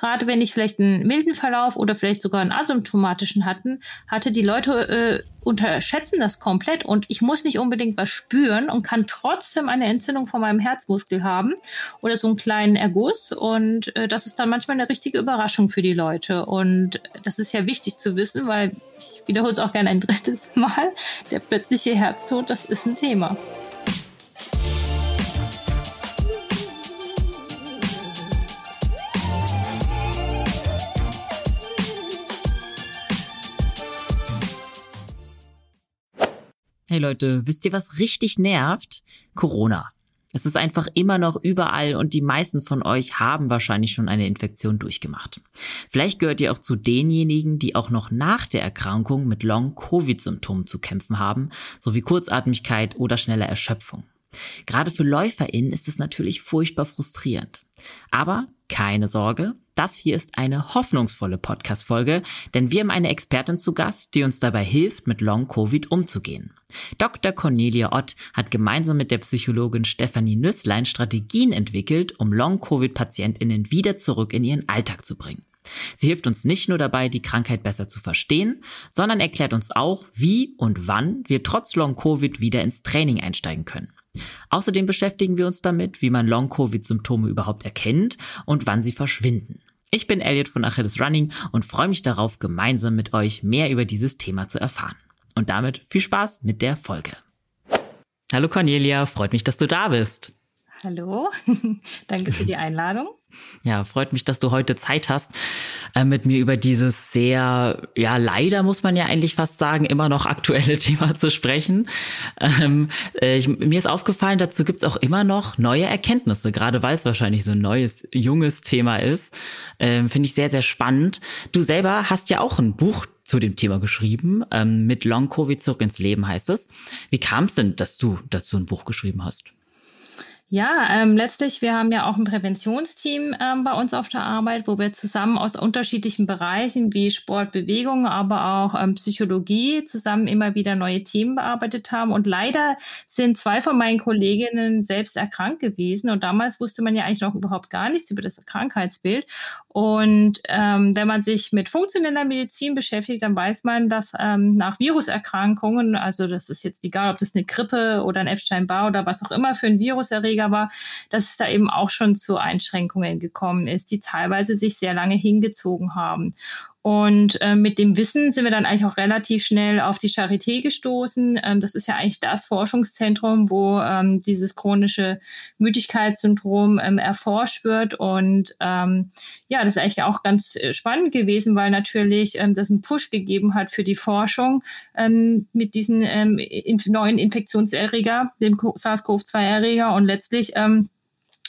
gerade wenn ich vielleicht einen milden Verlauf oder vielleicht sogar einen asymptomatischen hatten, hatte, die Leute äh, unterschätzen das komplett und ich muss nicht unbedingt was spüren und kann trotzdem eine Entzündung von meinem Herzmuskel haben oder so einen kleinen Erguss und äh, das ist dann manchmal eine richtige Überraschung für die Leute und das ist ja wichtig zu wissen, weil ich wiederhole es auch gerne ein drittes Mal, der plötzliche Herztod, das ist ein Thema. Hey Leute, wisst ihr, was richtig nervt? Corona. Es ist einfach immer noch überall und die meisten von euch haben wahrscheinlich schon eine Infektion durchgemacht. Vielleicht gehört ihr auch zu denjenigen, die auch noch nach der Erkrankung mit Long-Covid-Symptomen zu kämpfen haben, sowie Kurzatmigkeit oder schnelle Erschöpfung. Gerade für LäuferInnen ist es natürlich furchtbar frustrierend. Aber keine Sorge, das hier ist eine hoffnungsvolle Podcast-Folge, denn wir haben eine Expertin zu Gast, die uns dabei hilft, mit Long-Covid umzugehen. Dr. Cornelia Ott hat gemeinsam mit der Psychologin Stefanie Nüsslein Strategien entwickelt, um Long-Covid-PatientInnen wieder zurück in ihren Alltag zu bringen. Sie hilft uns nicht nur dabei, die Krankheit besser zu verstehen, sondern erklärt uns auch, wie und wann wir trotz Long-Covid wieder ins Training einsteigen können. Außerdem beschäftigen wir uns damit, wie man Long-Covid-Symptome überhaupt erkennt und wann sie verschwinden. Ich bin Elliot von Achilles Running und freue mich darauf, gemeinsam mit euch mehr über dieses Thema zu erfahren. Und damit viel Spaß mit der Folge. Hallo Cornelia, freut mich, dass du da bist. Hallo, danke für die Einladung. Ja, freut mich, dass du heute Zeit hast, äh, mit mir über dieses sehr, ja, leider muss man ja eigentlich fast sagen, immer noch aktuelle Thema zu sprechen. Ähm, äh, ich, mir ist aufgefallen, dazu gibt's auch immer noch neue Erkenntnisse, gerade weil es wahrscheinlich so ein neues, junges Thema ist. Ähm, Finde ich sehr, sehr spannend. Du selber hast ja auch ein Buch zu dem Thema geschrieben, ähm, mit Long Covid zurück ins Leben heißt es. Wie kam es denn, dass du dazu ein Buch geschrieben hast? Ja, ähm, letztlich, wir haben ja auch ein Präventionsteam ähm, bei uns auf der Arbeit, wo wir zusammen aus unterschiedlichen Bereichen wie Sport, Bewegung, aber auch ähm, Psychologie zusammen immer wieder neue Themen bearbeitet haben. Und leider sind zwei von meinen Kolleginnen selbst erkrankt gewesen. Und damals wusste man ja eigentlich noch überhaupt gar nichts über das Krankheitsbild. Und ähm, wenn man sich mit funktioneller Medizin beschäftigt, dann weiß man, dass ähm, nach Viruserkrankungen, also das ist jetzt egal, ob das eine Grippe oder ein Epstein-Barr oder was auch immer für ein Viruserreger Träger war, dass es da eben auch schon zu Einschränkungen gekommen ist, die teilweise sich sehr lange hingezogen haben. Und äh, mit dem Wissen sind wir dann eigentlich auch relativ schnell auf die Charité gestoßen. Ähm, das ist ja eigentlich das Forschungszentrum, wo ähm, dieses chronische Müdigkeitssyndrom ähm, erforscht wird. Und ähm, ja, das ist eigentlich auch ganz äh, spannend gewesen, weil natürlich ähm, das einen Push gegeben hat für die Forschung ähm, mit diesen ähm, in neuen Infektionserreger, dem SARS-CoV-2-Erreger. Und letztlich ähm,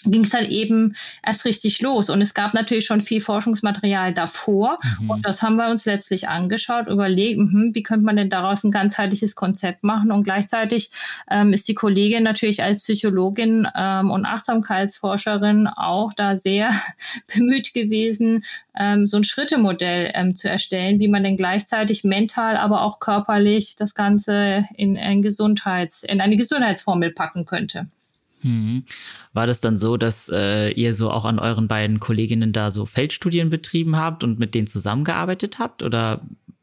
ging es dann eben erst richtig los. Und es gab natürlich schon viel Forschungsmaterial davor. Mhm. Und das haben wir uns letztlich angeschaut, überlegt, mh, wie könnte man denn daraus ein ganzheitliches Konzept machen. Und gleichzeitig ähm, ist die Kollegin natürlich als Psychologin ähm, und Achtsamkeitsforscherin auch da sehr bemüht gewesen, ähm, so ein Schrittemodell ähm, zu erstellen, wie man denn gleichzeitig mental, aber auch körperlich das Ganze in, ein Gesundheits-, in eine Gesundheitsformel packen könnte. Mhm. War das dann so, dass äh, ihr so auch an euren beiden Kolleginnen da so Feldstudien betrieben habt und mit denen zusammengearbeitet habt? Oder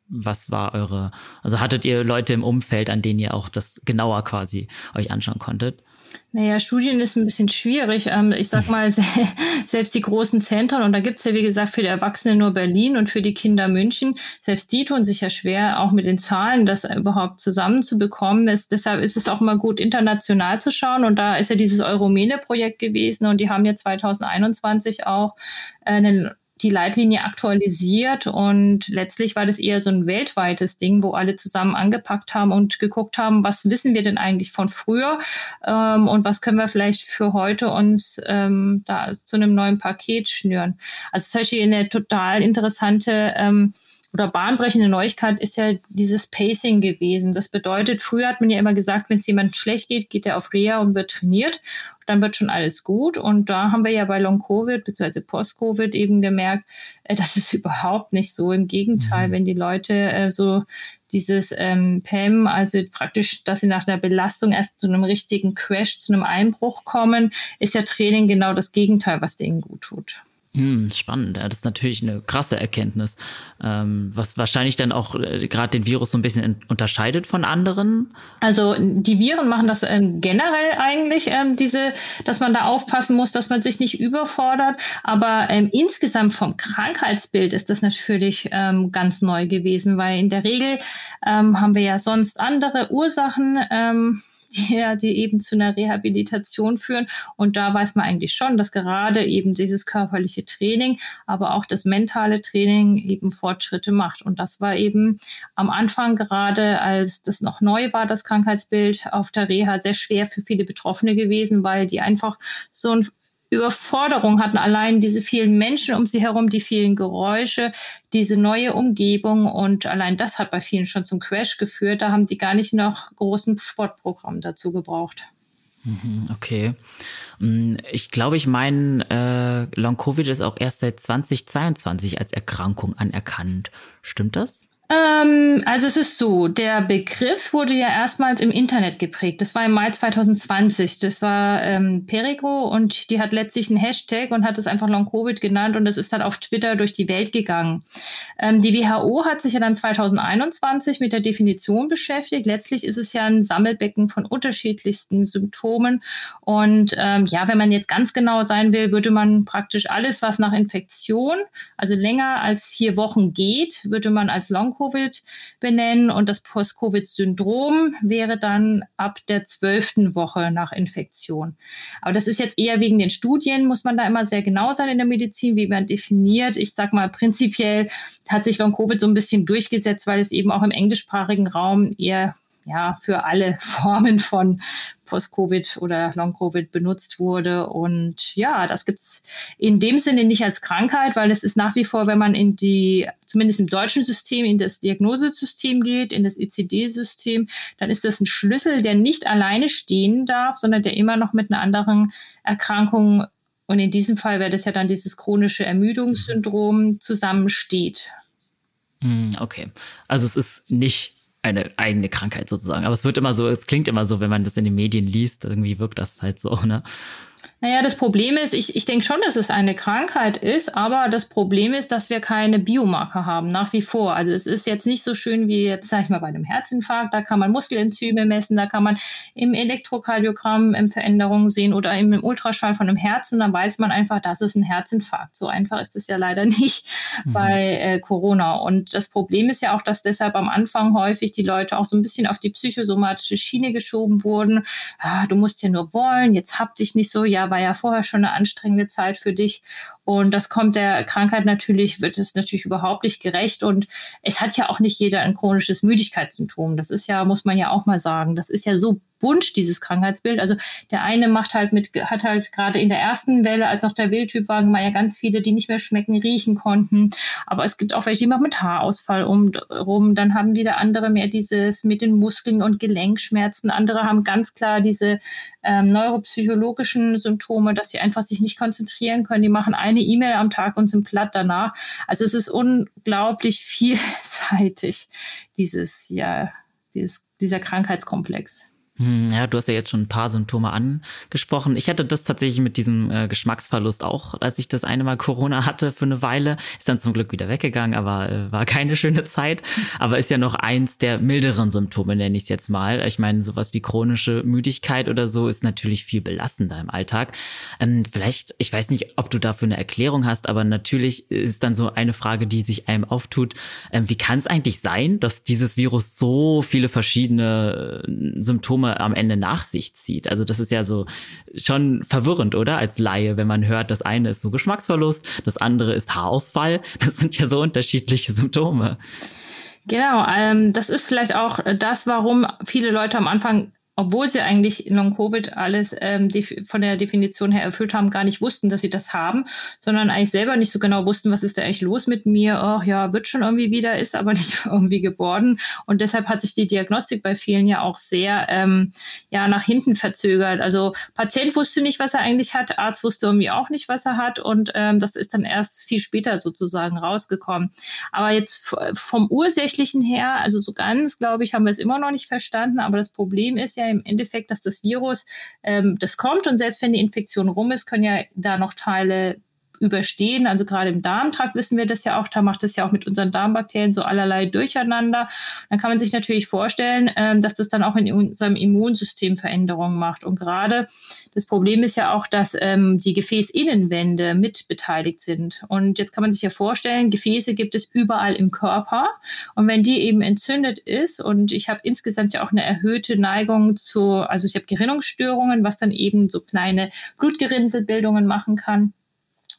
was war eure, also hattet ihr Leute im Umfeld, an denen ihr auch das genauer quasi euch anschauen konntet? Naja, Studien ist ein bisschen schwierig. Ähm, ich sag mal, selbst die großen Zentren, und da gibt's ja, wie gesagt, für die Erwachsenen nur Berlin und für die Kinder München, selbst die tun sich ja schwer, auch mit den Zahlen das überhaupt zusammenzubekommen. Ist, deshalb ist es auch immer gut, international zu schauen. Und da ist ja dieses Euromene-Projekt gewesen und die haben ja 2021 auch einen die Leitlinie aktualisiert und letztlich war das eher so ein weltweites Ding, wo alle zusammen angepackt haben und geguckt haben, was wissen wir denn eigentlich von früher ähm, und was können wir vielleicht für heute uns ähm, da zu einem neuen Paket schnüren. Also zum Beispiel eine total interessante ähm, oder bahnbrechende Neuigkeit ist ja dieses Pacing gewesen. Das bedeutet, früher hat man ja immer gesagt, wenn es jemand schlecht geht, geht er auf Reha und wird trainiert. Dann wird schon alles gut. Und da haben wir ja bei Long-Covid bzw. Post-Covid eben gemerkt, äh, das ist überhaupt nicht so. Im Gegenteil, mhm. wenn die Leute äh, so dieses ähm, PEM, also praktisch, dass sie nach einer Belastung erst zu einem richtigen Crash, zu einem Einbruch kommen, ist ja Training genau das Gegenteil, was denen gut tut. Hm, spannend. Das ist natürlich eine krasse Erkenntnis, ähm, was wahrscheinlich dann auch äh, gerade den Virus so ein bisschen unterscheidet von anderen. Also die Viren machen das ähm, generell eigentlich, ähm, diese, dass man da aufpassen muss, dass man sich nicht überfordert. Aber ähm, insgesamt vom Krankheitsbild ist das natürlich ähm, ganz neu gewesen, weil in der Regel ähm, haben wir ja sonst andere Ursachen die, ja, die eben zu einer Rehabilitation führen. Und da weiß man eigentlich schon, dass gerade eben dieses körperliche Training, aber auch das mentale Training eben Fortschritte macht. Und das war eben am Anfang gerade, als das noch neu war, das Krankheitsbild auf der Reha, sehr schwer für viele Betroffene gewesen, weil die einfach so ein Überforderung hatten, allein diese vielen Menschen um sie herum, die vielen Geräusche, diese neue Umgebung und allein das hat bei vielen schon zum Crash geführt. Da haben die gar nicht noch großen Sportprogramm dazu gebraucht. Mhm, okay. Mm, ich glaube, ich meine, äh, Long-Covid ist auch erst seit 2022 als Erkrankung anerkannt. Stimmt das? Ähm, also es ist so, der Begriff wurde ja erstmals im Internet geprägt. Das war im Mai 2020. Das war ähm, Perico und die hat letztlich einen Hashtag und hat es einfach Long Covid genannt und es ist dann auf Twitter durch die Welt gegangen. Ähm, die WHO hat sich ja dann 2021 mit der Definition beschäftigt. Letztlich ist es ja ein Sammelbecken von unterschiedlichsten Symptomen und ähm, ja, wenn man jetzt ganz genau sein will, würde man praktisch alles, was nach Infektion, also länger als vier Wochen geht, würde man als Long Long-Covid benennen und das Post-Covid-Syndrom wäre dann ab der zwölften Woche nach Infektion. Aber das ist jetzt eher wegen den Studien, muss man da immer sehr genau sein in der Medizin, wie man definiert. Ich sag mal, prinzipiell hat sich Long-Covid so ein bisschen durchgesetzt, weil es eben auch im englischsprachigen Raum eher ja, für alle Formen von Post-Covid oder Long-Covid benutzt wurde. Und ja, das gibt es in dem Sinne nicht als Krankheit, weil es ist nach wie vor, wenn man in die, zumindest im deutschen System, in das Diagnosesystem geht, in das ICD-System, dann ist das ein Schlüssel, der nicht alleine stehen darf, sondern der immer noch mit einer anderen Erkrankung und in diesem Fall wäre das ja dann dieses chronische Ermüdungssyndrom zusammensteht. Hm, okay. Also es ist nicht eine eigene Krankheit sozusagen. Aber es wird immer so, es klingt immer so, wenn man das in den Medien liest, irgendwie wirkt das halt so, ne? Naja, das Problem ist, ich, ich denke schon, dass es eine Krankheit ist, aber das Problem ist, dass wir keine Biomarker haben, nach wie vor. Also es ist jetzt nicht so schön wie jetzt, sag ich mal, bei einem Herzinfarkt. Da kann man Muskelenzyme messen, da kann man im Elektrokardiogramm ähm, Veränderungen sehen oder im Ultraschall von einem Herzen. Da weiß man einfach, das ist ein Herzinfarkt. So einfach ist es ja leider nicht mhm. bei äh, Corona. Und das Problem ist ja auch, dass deshalb am Anfang häufig die Leute auch so ein bisschen auf die psychosomatische Schiene geschoben wurden. Ah, du musst ja nur wollen, jetzt hab dich nicht so, ja, war ja vorher schon eine anstrengende Zeit für dich. Und das kommt der Krankheit natürlich, wird es natürlich überhaupt nicht gerecht. Und es hat ja auch nicht jeder ein chronisches Müdigkeitssymptom. Das ist ja, muss man ja auch mal sagen, das ist ja so bunt, dieses Krankheitsbild. Also der eine macht halt mit, hat halt gerade in der ersten Welle, als noch der Wildtyp waren, mal ja ganz viele, die nicht mehr schmecken, riechen konnten. Aber es gibt auch welche, die machen mit Haarausfall um, rum. Dann haben wieder andere mehr dieses mit den Muskeln und Gelenkschmerzen. Andere haben ganz klar diese ähm, neuropsychologischen Symptome, dass sie einfach sich nicht konzentrieren können. Die machen eine E-Mail am Tag und sind platt danach. Also es ist unglaublich vielseitig, dieses, ja, dieses, dieser Krankheitskomplex. Hm, ja, du hast ja jetzt schon ein paar Symptome angesprochen. Ich hatte das tatsächlich mit diesem äh, Geschmacksverlust auch, als ich das eine Mal Corona hatte für eine Weile. Ist dann zum Glück wieder weggegangen, aber äh, war keine schöne Zeit. Aber ist ja noch eins der milderen Symptome, nenne ich es jetzt mal. Ich meine, sowas wie chronische Müdigkeit oder so ist natürlich viel belastender im Alltag. Ähm, vielleicht, ich weiß nicht, ob du dafür eine Erklärung hast, aber natürlich ist dann so eine Frage, die sich einem auftut. Ähm, wie kann es eigentlich sein, dass dieses Virus so viele verschiedene äh, Symptome Symptome am Ende nach sich zieht. Also das ist ja so schon verwirrend, oder? Als Laie, wenn man hört, das eine ist so Geschmacksverlust, das andere ist Haarausfall. Das sind ja so unterschiedliche Symptome. Genau, ähm, das ist vielleicht auch das, warum viele Leute am Anfang obwohl sie eigentlich Long-Covid alles ähm, von der Definition her erfüllt haben, gar nicht wussten, dass sie das haben, sondern eigentlich selber nicht so genau wussten, was ist da eigentlich los mit mir. Oh ja, wird schon irgendwie wieder, ist aber nicht irgendwie geworden. Und deshalb hat sich die Diagnostik bei vielen ja auch sehr ähm, ja, nach hinten verzögert. Also Patient wusste nicht, was er eigentlich hat, Arzt wusste irgendwie auch nicht, was er hat. Und ähm, das ist dann erst viel später sozusagen rausgekommen. Aber jetzt vom Ursächlichen her, also so ganz, glaube ich, haben wir es immer noch nicht verstanden. Aber das Problem ist ja, im Endeffekt, dass das Virus, ähm, das kommt und selbst wenn die Infektion rum ist, können ja da noch Teile überstehen. Also gerade im Darmtrakt wissen wir das ja auch, da macht es ja auch mit unseren Darmbakterien so allerlei durcheinander. Dann kann man sich natürlich vorstellen, ähm, dass das dann auch in unserem Immunsystem Veränderungen macht. Und gerade das Problem ist ja auch, dass ähm, die Gefäßinnenwände mit beteiligt sind. Und jetzt kann man sich ja vorstellen, Gefäße gibt es überall im Körper. Und wenn die eben entzündet ist und ich habe insgesamt ja auch eine erhöhte Neigung zu, also ich habe Gerinnungsstörungen, was dann eben so kleine Blutgerinnselbildungen machen kann.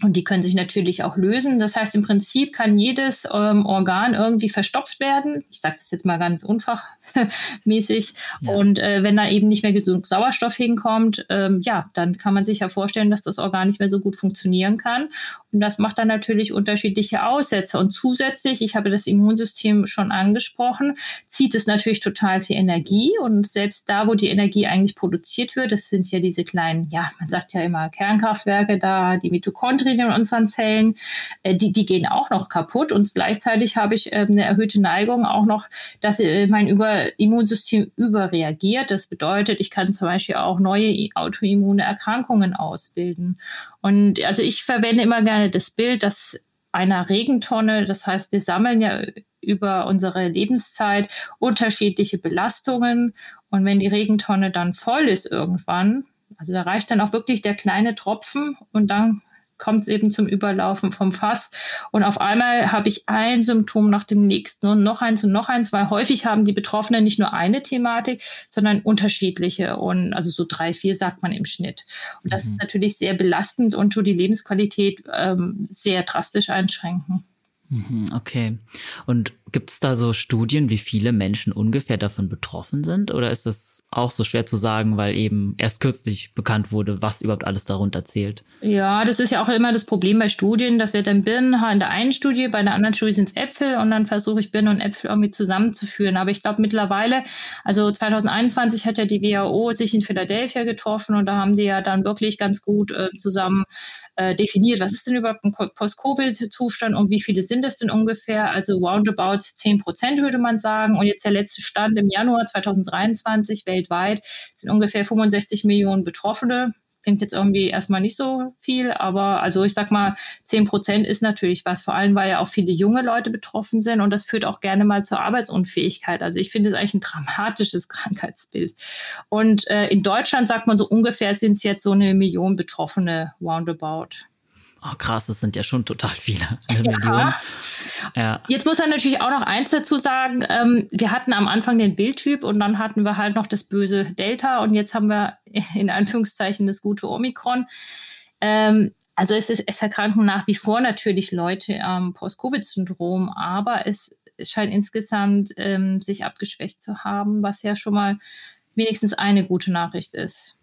Und die können sich natürlich auch lösen. Das heißt, im Prinzip kann jedes ähm, Organ irgendwie verstopft werden. Ich sage das jetzt mal ganz unfachmäßig. Ja. Und äh, wenn da eben nicht mehr genug Sauerstoff hinkommt, ähm, ja, dann kann man sich ja vorstellen, dass das Organ nicht mehr so gut funktionieren kann. Und das macht dann natürlich unterschiedliche Aussätze. Und zusätzlich, ich habe das Immunsystem schon angesprochen, zieht es natürlich total viel Energie. Und selbst da, wo die Energie eigentlich produziert wird, das sind ja diese kleinen, ja, man sagt ja immer Kernkraftwerke da, die Mitochondrien in unseren Zellen, äh, die, die gehen auch noch kaputt. Und gleichzeitig habe ich äh, eine erhöhte Neigung auch noch, dass äh, mein Über Immunsystem überreagiert. Das bedeutet, ich kann zum Beispiel auch neue autoimmune Erkrankungen ausbilden. Und also ich verwende immer gerne das Bild, dass einer Regentonne, das heißt, wir sammeln ja über unsere Lebenszeit unterschiedliche Belastungen. Und wenn die Regentonne dann voll ist irgendwann, also da reicht dann auch wirklich der kleine Tropfen und dann kommt es eben zum Überlaufen vom Fass. Und auf einmal habe ich ein Symptom nach dem nächsten und noch eins und noch eins, weil häufig haben die Betroffenen nicht nur eine Thematik, sondern unterschiedliche. Und also so drei, vier sagt man im Schnitt. Und das mhm. ist natürlich sehr belastend und tut die Lebensqualität ähm, sehr drastisch einschränken. Mhm, okay. Und gibt es da so Studien, wie viele Menschen ungefähr davon betroffen sind? Oder ist das auch so schwer zu sagen, weil eben erst kürzlich bekannt wurde, was überhaupt alles darunter zählt? Ja, das ist ja auch immer das Problem bei Studien, dass wir dann Birnenhaar in der einen Studie, bei der anderen Studie sind es Äpfel und dann versuche ich Birnen und Äpfel irgendwie zusammenzuführen. Aber ich glaube mittlerweile, also 2021 hat ja die WHO sich in Philadelphia getroffen und da haben die ja dann wirklich ganz gut äh, zusammen äh, definiert, was ist denn überhaupt ein Post-Covid-Zustand und wie viele sind es denn ungefähr? Also roundabout 10 Prozent würde man sagen. Und jetzt der letzte Stand im Januar 2023 weltweit sind ungefähr 65 Millionen Betroffene. Klingt jetzt irgendwie erstmal nicht so viel, aber also ich sag mal, 10 Prozent ist natürlich was, vor allem weil ja auch viele junge Leute betroffen sind und das führt auch gerne mal zur Arbeitsunfähigkeit. Also ich finde es eigentlich ein dramatisches Krankheitsbild. Und äh, in Deutschland sagt man so ungefähr sind es jetzt so eine Million Betroffene roundabout. Oh krass, das sind ja schon total viele. Ja. ja. Jetzt muss man natürlich auch noch eins dazu sagen. Ähm, wir hatten am Anfang den Bildtyp und dann hatten wir halt noch das böse Delta und jetzt haben wir in Anführungszeichen das gute Omikron. Ähm, also es, ist, es erkranken nach wie vor natürlich Leute am Post-Covid-Syndrom, aber es, es, scheint insgesamt ähm, sich abgeschwächt zu haben, was ja schon mal wenigstens eine gute Nachricht ist.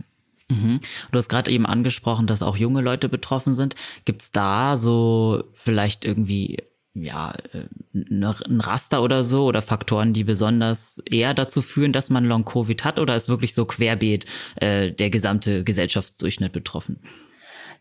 Mhm. Du hast gerade eben angesprochen, dass auch junge Leute betroffen sind. Gibt es da so vielleicht irgendwie ja, äh, ne, ein Raster oder so oder Faktoren, die besonders eher dazu führen, dass man Long-Covid hat oder ist wirklich so querbeet äh, der gesamte Gesellschaftsdurchschnitt betroffen?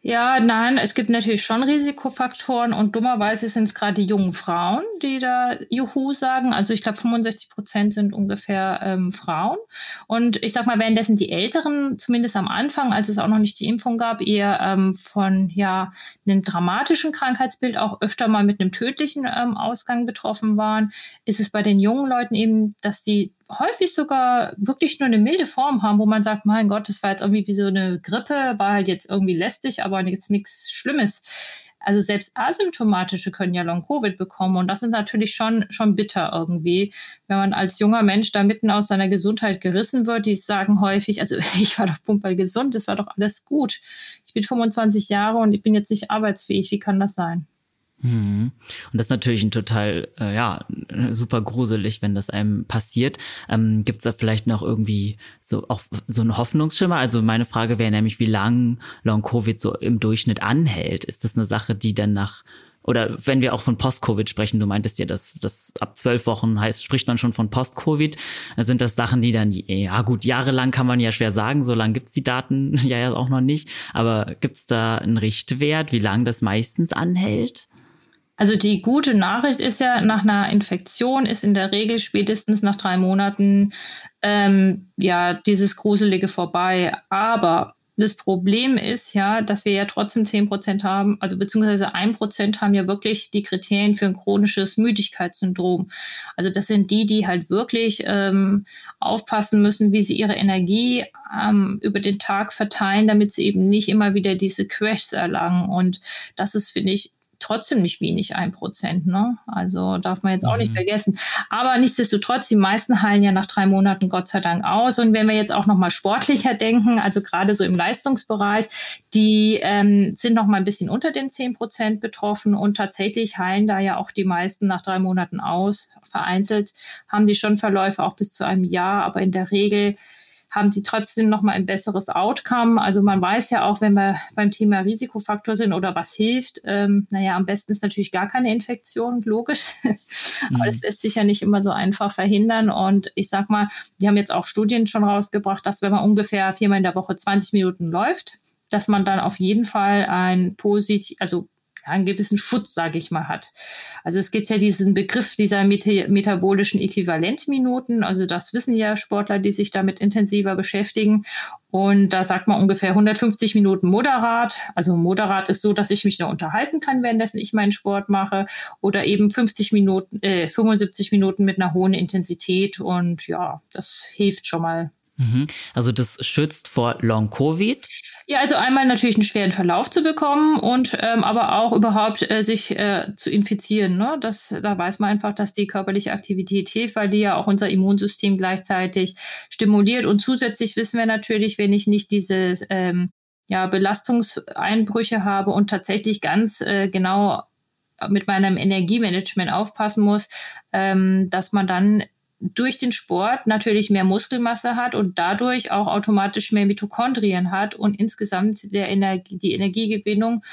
Ja, nein, es gibt natürlich schon Risikofaktoren und dummerweise sind es gerade die jungen Frauen, die da Juhu sagen. Also ich glaube, 65 Prozent sind ungefähr ähm, Frauen. Und ich sag mal, währenddessen die Älteren, zumindest am Anfang, als es auch noch nicht die Impfung gab, eher ähm, von ja einem dramatischen Krankheitsbild auch öfter mal mit einem tödlichen ähm, Ausgang betroffen waren, ist es bei den jungen Leuten eben, dass sie häufig sogar wirklich nur eine milde Form haben, wo man sagt, mein Gott, das war jetzt irgendwie wie so eine Grippe, war halt jetzt irgendwie lästig, aber jetzt nichts Schlimmes. Also selbst asymptomatische können ja Long-Covid bekommen und das ist natürlich schon, schon bitter irgendwie, wenn man als junger Mensch da mitten aus seiner Gesundheit gerissen wird. Die sagen häufig, also ich war doch pumperl gesund, das war doch alles gut. Ich bin 25 Jahre und ich bin jetzt nicht arbeitsfähig. Wie kann das sein? Mhm. Und das ist natürlich ein total, äh, ja, super gruselig, wenn das einem passiert. Ähm, Gibt es da vielleicht noch irgendwie so auch so einen Hoffnungsschimmer? Also meine Frage wäre nämlich, wie lang Long Covid so im Durchschnitt anhält. Ist das eine Sache, die dann nach oder wenn wir auch von Post-Covid sprechen, du meintest ja, dass das ab zwölf Wochen heißt, spricht man schon von Post-Covid. Sind das Sachen, die dann, ja gut, jahrelang kann man ja schwer sagen, so lange gibt's die Daten ja, ja auch noch nicht. Aber gibt's da einen Richtwert, wie lang das meistens anhält? Also die gute Nachricht ist ja, nach einer Infektion ist in der Regel spätestens nach drei Monaten ähm, ja dieses Gruselige vorbei. Aber das Problem ist ja, dass wir ja trotzdem zehn Prozent haben, also beziehungsweise ein Prozent haben ja wirklich die Kriterien für ein chronisches Müdigkeitssyndrom. Also das sind die, die halt wirklich ähm, aufpassen müssen, wie sie ihre Energie ähm, über den Tag verteilen, damit sie eben nicht immer wieder diese Crashs erlangen. Und das ist, finde ich, trotzdem nicht wenig, ein Prozent. Ne? Also darf man jetzt auch mhm. nicht vergessen. Aber nichtsdestotrotz, die meisten heilen ja nach drei Monaten Gott sei Dank aus. Und wenn wir jetzt auch nochmal sportlicher denken, also gerade so im Leistungsbereich, die ähm, sind noch mal ein bisschen unter den zehn Prozent betroffen und tatsächlich heilen da ja auch die meisten nach drei Monaten aus. Vereinzelt haben die schon Verläufe auch bis zu einem Jahr, aber in der Regel haben sie trotzdem noch mal ein besseres Outcome. Also man weiß ja auch, wenn wir beim Thema Risikofaktor sind oder was hilft, ähm, naja, am besten ist natürlich gar keine Infektion, logisch. Mhm. Aber das lässt sich ja nicht immer so einfach verhindern. Und ich sag mal, die haben jetzt auch Studien schon rausgebracht, dass wenn man ungefähr viermal in der Woche 20 Minuten läuft, dass man dann auf jeden Fall ein positiv, also einen gewissen Schutz, sage ich mal, hat. Also es gibt ja diesen Begriff dieser meta metabolischen Äquivalentminuten. Also das wissen ja Sportler, die sich damit intensiver beschäftigen. Und da sagt man ungefähr 150 Minuten moderat. Also moderat ist so, dass ich mich noch unterhalten kann, währenddessen ich meinen Sport mache. Oder eben 50 Minuten, äh, 75 Minuten mit einer hohen Intensität. Und ja, das hilft schon mal. Also das schützt vor Long-Covid? Ja, also einmal natürlich einen schweren Verlauf zu bekommen und ähm, aber auch überhaupt äh, sich äh, zu infizieren. Ne? Das, da weiß man einfach, dass die körperliche Aktivität hilft, weil die ja auch unser Immunsystem gleichzeitig stimuliert. Und zusätzlich wissen wir natürlich, wenn ich nicht diese ähm, ja, Belastungseinbrüche habe und tatsächlich ganz äh, genau mit meinem Energiemanagement aufpassen muss, ähm, dass man dann durch den Sport natürlich mehr Muskelmasse hat und dadurch auch automatisch mehr Mitochondrien hat und insgesamt der Energie, die Energiegewinnung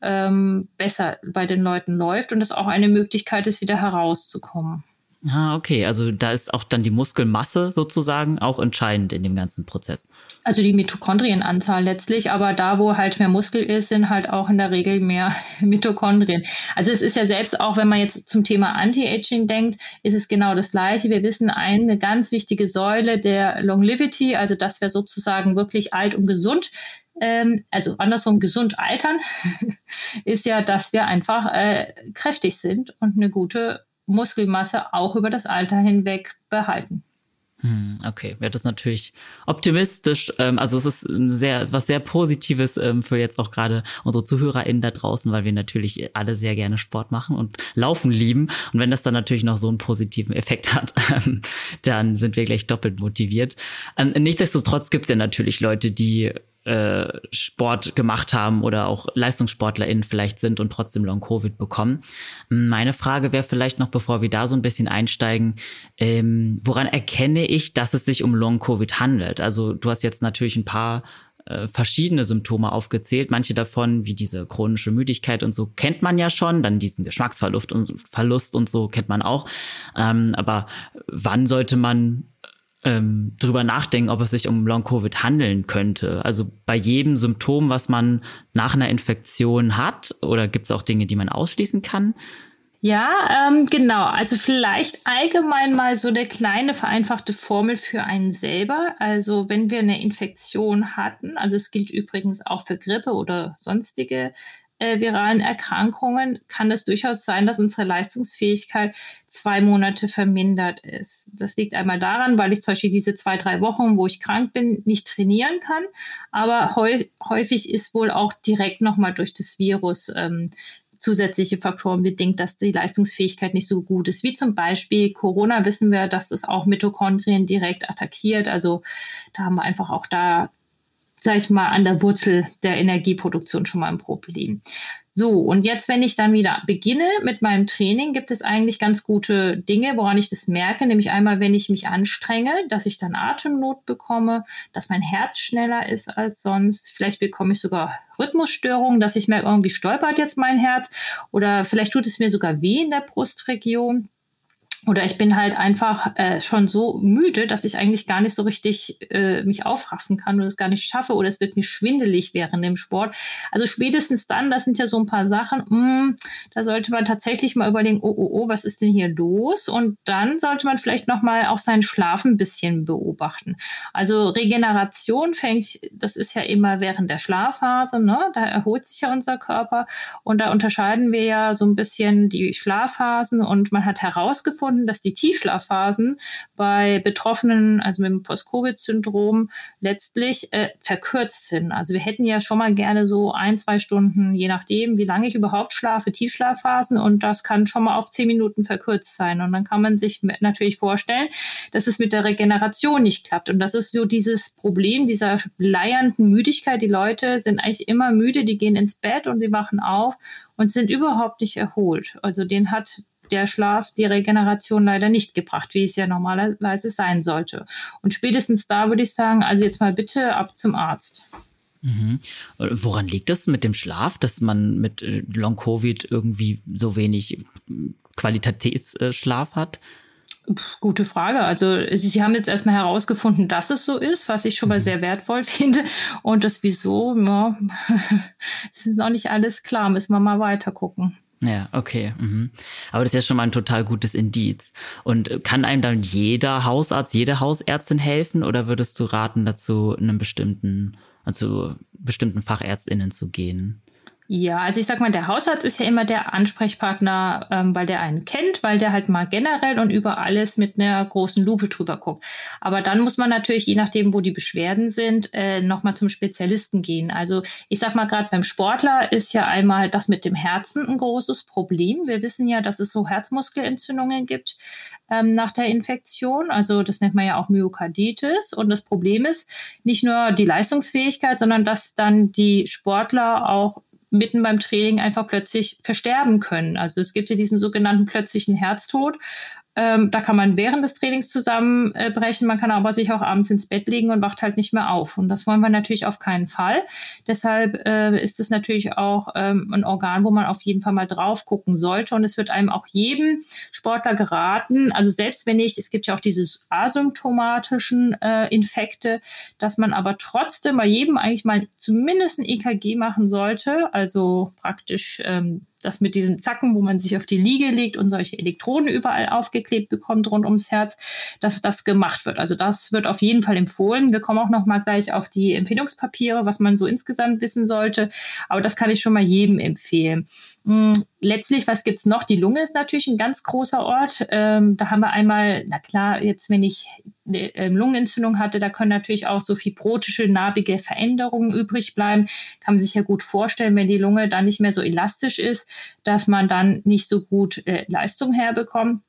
ähm, besser bei den Leuten läuft und das auch eine Möglichkeit ist, wieder herauszukommen. Ah, okay. Also da ist auch dann die Muskelmasse sozusagen auch entscheidend in dem ganzen Prozess. Also die Mitochondrienanzahl letztlich, aber da, wo halt mehr Muskel ist, sind halt auch in der Regel mehr Mitochondrien. Also es ist ja selbst auch, wenn man jetzt zum Thema Anti-Aging denkt, ist es genau das Gleiche. Wir wissen, eine ganz wichtige Säule der Longevity, also dass wir sozusagen wirklich alt und gesund ähm, also andersrum gesund altern, ist ja, dass wir einfach äh, kräftig sind und eine gute Muskelmasse auch über das Alter hinweg behalten. Hm, okay, ja, das ist natürlich optimistisch. Ähm, also es ist sehr was sehr Positives ähm, für jetzt auch gerade unsere ZuhörerInnen da draußen, weil wir natürlich alle sehr gerne Sport machen und Laufen lieben. Und wenn das dann natürlich noch so einen positiven Effekt hat, ähm, dann sind wir gleich doppelt motiviert. Nichtsdestotrotz gibt es ja natürlich Leute, die äh, Sport gemacht haben oder auch LeistungssportlerInnen vielleicht sind und trotzdem Long-Covid bekommen. Meine Frage wäre vielleicht noch, bevor wir da so ein bisschen einsteigen, ähm, woran erkenne ich, dass es sich um Long-Covid handelt? Also du hast jetzt natürlich ein paar äh, verschiedene Symptome aufgezählt. Manche davon, wie diese chronische Müdigkeit und so, kennt man ja schon. Dann diesen Geschmacksverlust und Verlust und so kennt man auch. Ähm, aber wann sollte man ähm, drüber nachdenken, ob es sich um Long-Covid handeln könnte. Also bei jedem Symptom, was man nach einer Infektion hat, oder gibt es auch Dinge, die man ausschließen kann? Ja, ähm, genau. Also vielleicht allgemein mal so eine kleine vereinfachte Formel für einen selber. Also wenn wir eine Infektion hatten, also es gilt übrigens auch für Grippe oder sonstige äh, viralen Erkrankungen kann es durchaus sein, dass unsere Leistungsfähigkeit zwei Monate vermindert ist. Das liegt einmal daran, weil ich zum Beispiel diese zwei, drei Wochen, wo ich krank bin, nicht trainieren kann. Aber häufig ist wohl auch direkt nochmal durch das Virus ähm, zusätzliche Faktoren bedingt, dass die Leistungsfähigkeit nicht so gut ist. Wie zum Beispiel Corona wissen wir, dass es auch Mitochondrien direkt attackiert. Also da haben wir einfach auch da sag ich mal, an der Wurzel der Energieproduktion schon mal ein Problem. So, und jetzt, wenn ich dann wieder beginne mit meinem Training, gibt es eigentlich ganz gute Dinge, woran ich das merke. Nämlich einmal, wenn ich mich anstrenge, dass ich dann Atemnot bekomme, dass mein Herz schneller ist als sonst. Vielleicht bekomme ich sogar Rhythmusstörungen, dass ich merke, irgendwie stolpert jetzt mein Herz oder vielleicht tut es mir sogar weh in der Brustregion. Oder ich bin halt einfach äh, schon so müde, dass ich eigentlich gar nicht so richtig äh, mich aufraffen kann und es gar nicht schaffe oder es wird mir schwindelig während dem Sport. Also spätestens dann, das sind ja so ein paar Sachen, mh, hm, da sollte man tatsächlich mal überlegen, oh, oh, oh, was ist denn hier los? Und dann sollte man vielleicht nochmal auch seinen Schlaf ein bisschen beobachten. Also Regeneration fängt, das ist ja immer während der Schlafphase, ne? da erholt sich ja unser Körper und da unterscheiden wir ja so ein bisschen die Schlafphasen und man hat herausgefunden, herausgefunden, dass die Tiefschlafphasen bei Betroffenen, also mit dem Post-Covid-Syndrom, letztlich äh, verkürzt sind. Also wir hätten ja schon mal gerne so ein, zwei Stunden, je nachdem, wie lange ich überhaupt schlafe, Tiefschlafphasen und das kann schon mal auf zehn Minuten verkürzt sein. Und dann kann man sich natürlich vorstellen, dass es mit der Regeneration nicht klappt. Und das ist so dieses Problem dieser leiernden Müdigkeit. Die Leute sind eigentlich immer müde, die gehen ins Bett und die wachen auf und sind überhaupt nicht erholt. Also den hat der Schlaf die Regeneration leider nicht gebracht, wie es ja normalerweise sein sollte. Und spätestens da würde ich sagen, also jetzt mal bitte ab zum Arzt. Mhm. Woran liegt das mit dem Schlaf, dass man mit äh, Long-Covid irgendwie so wenig Qualitätsschlaf hat? Gute Frage. Also Sie haben jetzt erstmal herausgefunden, dass es so ist, was ich schon mal mhm. sehr wertvoll finde. Und das Wieso, ja, es ist noch nicht alles klar. Müssen wir mal weiter gucken. Ja, okay. Mhm. Aber das ist ja schon mal ein total gutes Indiz. Und kann einem dann jeder Hausarzt, jede Hausärztin helfen oder würdest du raten, dazu einem bestimmten, also bestimmten FachärztInnen zu gehen? Ja, also ich sag mal, der Hausarzt ist ja immer der Ansprechpartner, ähm, weil der einen kennt, weil der halt mal generell und über alles mit einer großen Lupe drüber guckt. Aber dann muss man natürlich, je nachdem, wo die Beschwerden sind, äh, nochmal zum Spezialisten gehen. Also ich sag mal, gerade beim Sportler ist ja einmal das mit dem Herzen ein großes Problem. Wir wissen ja, dass es so Herzmuskelentzündungen gibt ähm, nach der Infektion. Also das nennt man ja auch Myokarditis. Und das Problem ist nicht nur die Leistungsfähigkeit, sondern dass dann die Sportler auch mitten beim Training einfach plötzlich versterben können. Also es gibt ja diesen sogenannten plötzlichen Herztod. Ähm, da kann man während des Trainings zusammenbrechen, man kann aber sich auch abends ins Bett legen und wacht halt nicht mehr auf. Und das wollen wir natürlich auf keinen Fall. Deshalb äh, ist es natürlich auch ähm, ein Organ, wo man auf jeden Fall mal drauf gucken sollte. Und es wird einem auch jedem Sportler geraten, also selbst wenn ich, es gibt ja auch diese asymptomatischen äh, Infekte, dass man aber trotzdem bei jedem eigentlich mal zumindest ein EKG machen sollte, also praktisch ähm, das mit diesem Zacken, wo man sich auf die Liege legt und solche Elektroden überall aufgeklebt bekommt rund ums Herz, dass das gemacht wird. Also das wird auf jeden Fall empfohlen. Wir kommen auch noch mal gleich auf die Empfehlungspapiere, was man so insgesamt wissen sollte. Aber das kann ich schon mal jedem empfehlen. Letztlich, was gibt's noch? Die Lunge ist natürlich ein ganz großer Ort. Ähm, da haben wir einmal, na klar, jetzt wenn ich eine ähm, Lungenentzündung hatte, da können natürlich auch so fibrotische, narbige Veränderungen übrig bleiben. Kann man sich ja gut vorstellen, wenn die Lunge dann nicht mehr so elastisch ist, dass man dann nicht so gut äh, Leistung herbekommt.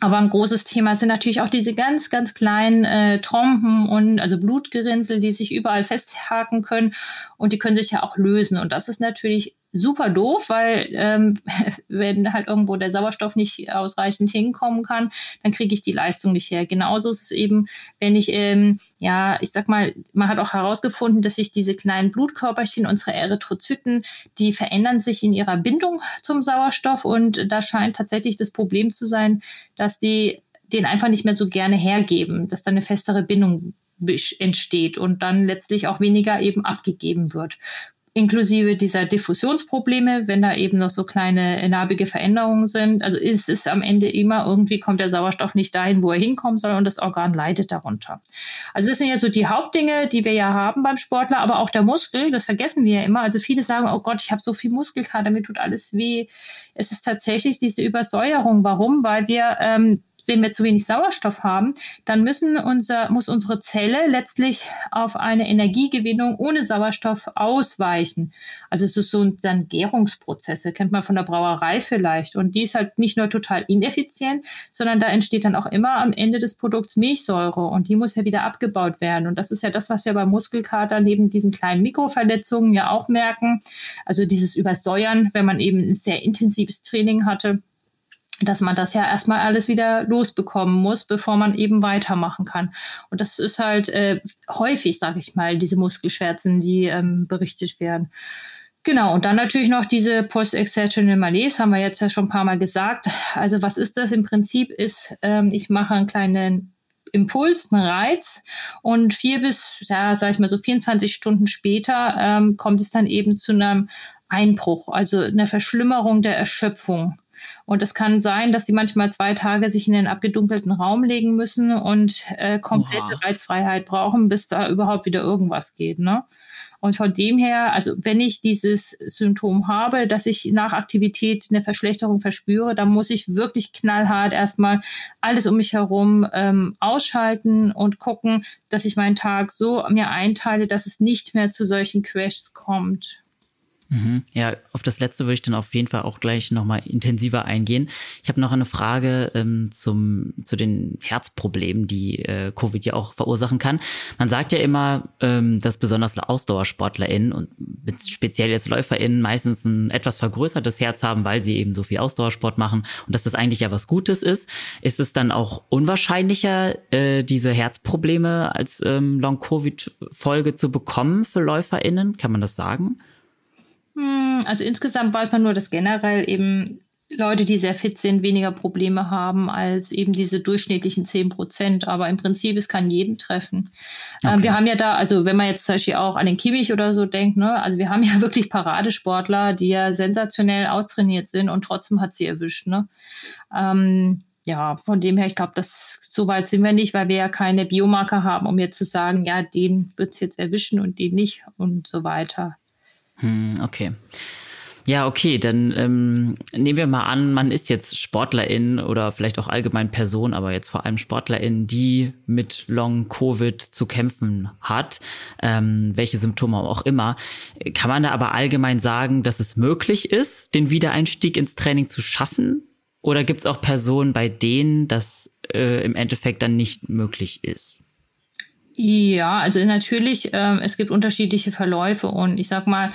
Aber ein großes Thema sind natürlich auch diese ganz, ganz kleinen äh, Trompen und also Blutgerinnsel, die sich überall festhaken können und die können sich ja auch lösen. Und das ist natürlich super doof, weil ähm, wenn halt irgendwo der Sauerstoff nicht ausreichend hinkommen kann, dann kriege ich die Leistung nicht her. Genauso ist es eben, wenn ich, ähm, ja, ich sag mal, man hat auch herausgefunden, dass sich diese kleinen Blutkörperchen, unsere Erythrozyten, die verändern sich in ihrer Bindung zum Sauerstoff und da scheint tatsächlich das Problem zu sein, dass die den einfach nicht mehr so gerne hergeben, dass da eine festere Bindung entsteht und dann letztlich auch weniger eben abgegeben wird inklusive dieser Diffusionsprobleme, wenn da eben noch so kleine narbige Veränderungen sind. Also ist es am Ende immer irgendwie kommt der Sauerstoff nicht dahin, wo er hinkommen soll und das Organ leidet darunter. Also das sind ja so die Hauptdinge, die wir ja haben beim Sportler, aber auch der Muskel, das vergessen wir ja immer. Also viele sagen, oh Gott, ich habe so viel Muskelkater, mir tut alles weh. Es ist tatsächlich diese Übersäuerung. Warum? Weil wir ähm, wenn wir zu wenig Sauerstoff haben, dann müssen unser, muss unsere Zelle letztlich auf eine Energiegewinnung ohne Sauerstoff ausweichen. Also es ist so ein, dann Gärungsprozesse, kennt man von der Brauerei vielleicht. Und die ist halt nicht nur total ineffizient, sondern da entsteht dann auch immer am Ende des Produkts Milchsäure und die muss ja wieder abgebaut werden. Und das ist ja das, was wir beim Muskelkater neben diesen kleinen Mikroverletzungen ja auch merken. Also dieses Übersäuern, wenn man eben ein sehr intensives Training hatte dass man das ja erstmal alles wieder losbekommen muss, bevor man eben weitermachen kann. Und das ist halt äh, häufig, sage ich mal, diese Muskelschmerzen, die ähm, berichtet werden. Genau, und dann natürlich noch diese Post-Exertional Malaise, haben wir jetzt ja schon ein paar Mal gesagt. Also was ist das im Prinzip? Ist, ähm, ich mache einen kleinen Impuls, einen Reiz und vier bis, ja, sag ich mal so 24 Stunden später ähm, kommt es dann eben zu einem Einbruch, also einer Verschlimmerung der Erschöpfung. Und es kann sein, dass sie manchmal zwei Tage sich in den abgedunkelten Raum legen müssen und äh, komplette Oha. Reizfreiheit brauchen, bis da überhaupt wieder irgendwas geht. Ne? Und von dem her, also wenn ich dieses Symptom habe, dass ich nach Aktivität eine Verschlechterung verspüre, dann muss ich wirklich knallhart erstmal alles um mich herum ähm, ausschalten und gucken, dass ich meinen Tag so mir einteile, dass es nicht mehr zu solchen Crashs kommt. Mhm. Ja, auf das letzte würde ich dann auf jeden Fall auch gleich nochmal intensiver eingehen. Ich habe noch eine Frage ähm, zum, zu den Herzproblemen, die äh, Covid ja auch verursachen kann. Man sagt ja immer, ähm, dass besonders AusdauersportlerInnen und speziell jetzt LäuferInnen meistens ein etwas vergrößertes Herz haben, weil sie eben so viel Ausdauersport machen und dass das eigentlich ja was Gutes ist. Ist es dann auch unwahrscheinlicher, äh, diese Herzprobleme als ähm, Long-Covid-Folge zu bekommen für LäuferInnen? Kann man das sagen? Hm, also insgesamt weiß man nur, dass generell eben Leute, die sehr fit sind, weniger Probleme haben als eben diese durchschnittlichen 10 Prozent. Aber im Prinzip, es kann jeden treffen. Ähm, okay. Ähm, wir haben ja da, also wenn man jetzt zum Beispiel auch an den Kimmich oder so denkt, ne, also wir haben ja wirklich Paradesportler, die ja sensationell austrainiert sind und trotzdem hat sie erwischt. Ne? Ähm, ja, von dem her, ich glaube, das so weit sind wir nicht, weil wir ja keine Biomarker haben, um jetzt zu sagen, ja, den wird es jetzt erwischen und den nicht und so weiter. Hm, okay. Ja, okay, dann ähm, nehmen wir mal an, man ist jetzt Sportlerin oder vielleicht auch allgemein Person, aber jetzt vor allem Sportlerin, die mit Long Covid zu kämpfen hat, ähm, welche Symptome auch immer. Kann man da aber allgemein sagen, dass es möglich ist, den Wiedereinstieg ins Training zu schaffen? Oder gibt es auch Personen, bei denen das äh, im Endeffekt dann nicht möglich ist? Ja, also natürlich, ähm, es gibt unterschiedliche Verläufe und ich sag mal,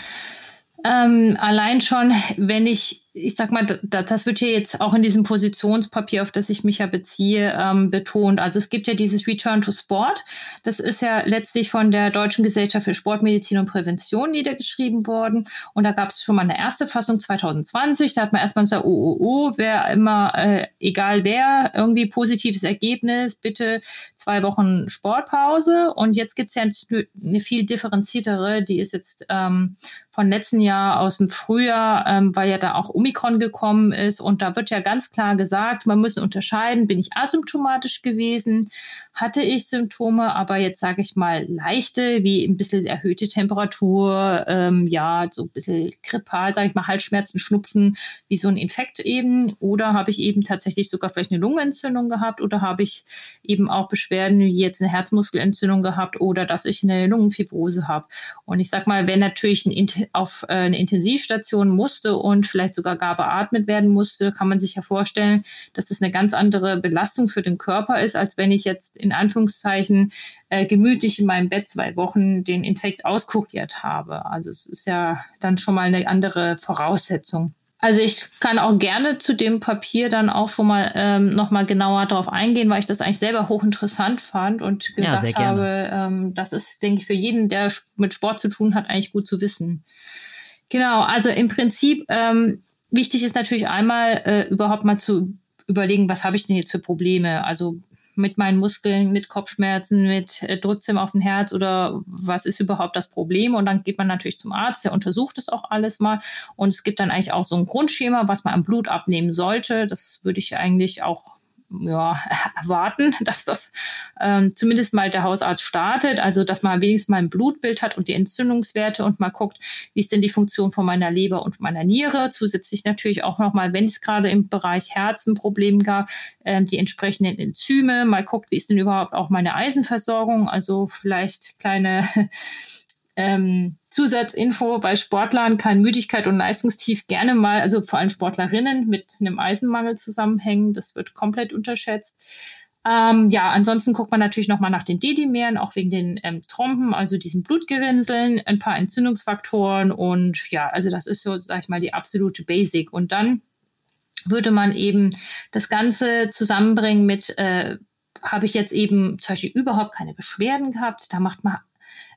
ähm, allein schon, wenn ich ich sag mal, das wird hier jetzt auch in diesem Positionspapier, auf das ich mich ja beziehe, ähm, betont. Also es gibt ja dieses Return to Sport. Das ist ja letztlich von der Deutschen Gesellschaft für Sportmedizin und Prävention niedergeschrieben worden. Und da gab es schon mal eine erste Fassung 2020. Da hat man erstmal gesagt, oh, oh, oh, wer immer, äh, egal wer, irgendwie positives Ergebnis, bitte zwei Wochen Sportpause. Und jetzt gibt es ja eine viel differenziertere, die ist jetzt ähm, von letzten Jahr aus dem Frühjahr, ähm, weil ja da auch Omikron gekommen ist. Und da wird ja ganz klar gesagt, man muss unterscheiden, bin ich asymptomatisch gewesen hatte ich Symptome, aber jetzt sage ich mal leichte, wie ein bisschen erhöhte Temperatur, ähm, ja, so ein bisschen grippal, sage ich mal, Halsschmerzen, Schnupfen, wie so ein Infekt eben. Oder habe ich eben tatsächlich sogar vielleicht eine Lungenentzündung gehabt oder habe ich eben auch Beschwerden wie jetzt eine Herzmuskelentzündung gehabt oder dass ich eine Lungenfibrose habe. Und ich sage mal, wenn natürlich ein, auf äh, eine Intensivstation musste und vielleicht sogar gar beatmet werden musste, kann man sich ja vorstellen, dass das eine ganz andere Belastung für den Körper ist, als wenn ich jetzt in Anführungszeichen äh, gemütlich in meinem Bett zwei Wochen den Infekt auskuriert habe. Also es ist ja dann schon mal eine andere Voraussetzung. Also ich kann auch gerne zu dem Papier dann auch schon mal ähm, noch mal genauer darauf eingehen, weil ich das eigentlich selber hochinteressant fand und gedacht ja, habe, ähm, das ist, denke ich, für jeden, der mit Sport zu tun hat, eigentlich gut zu wissen. Genau, also im Prinzip ähm, wichtig ist natürlich einmal äh, überhaupt mal zu überlegen, was habe ich denn jetzt für Probleme? Also mit meinen Muskeln, mit Kopfschmerzen, mit äh, drückt es auf den Herz oder was ist überhaupt das Problem? Und dann geht man natürlich zum Arzt, der untersucht das auch alles mal. Und es gibt dann eigentlich auch so ein Grundschema, was man am Blut abnehmen sollte. Das würde ich eigentlich auch ja, erwarten, dass das ähm, zumindest mal der Hausarzt startet, also dass man wenigstens mal ein Blutbild hat und die Entzündungswerte und mal guckt, wie ist denn die Funktion von meiner Leber und meiner Niere. Zusätzlich natürlich auch nochmal, wenn es gerade im Bereich Herzen Probleme gab, äh, die entsprechenden Enzyme, mal guckt, wie ist denn überhaupt auch meine Eisenversorgung, also vielleicht kleine ähm, Zusatzinfo bei Sportlern kann Müdigkeit und Leistungstief gerne mal, also vor allem Sportlerinnen, mit einem Eisenmangel zusammenhängen. Das wird komplett unterschätzt. Ähm, ja, ansonsten guckt man natürlich nochmal nach den Dedimeren, auch wegen den ähm, Trompen, also diesen Blutgerinnseln, ein paar Entzündungsfaktoren und ja, also das ist so, sag ich mal, die absolute Basic. Und dann würde man eben das Ganze zusammenbringen mit, äh, habe ich jetzt eben zum Beispiel überhaupt keine Beschwerden gehabt, da macht man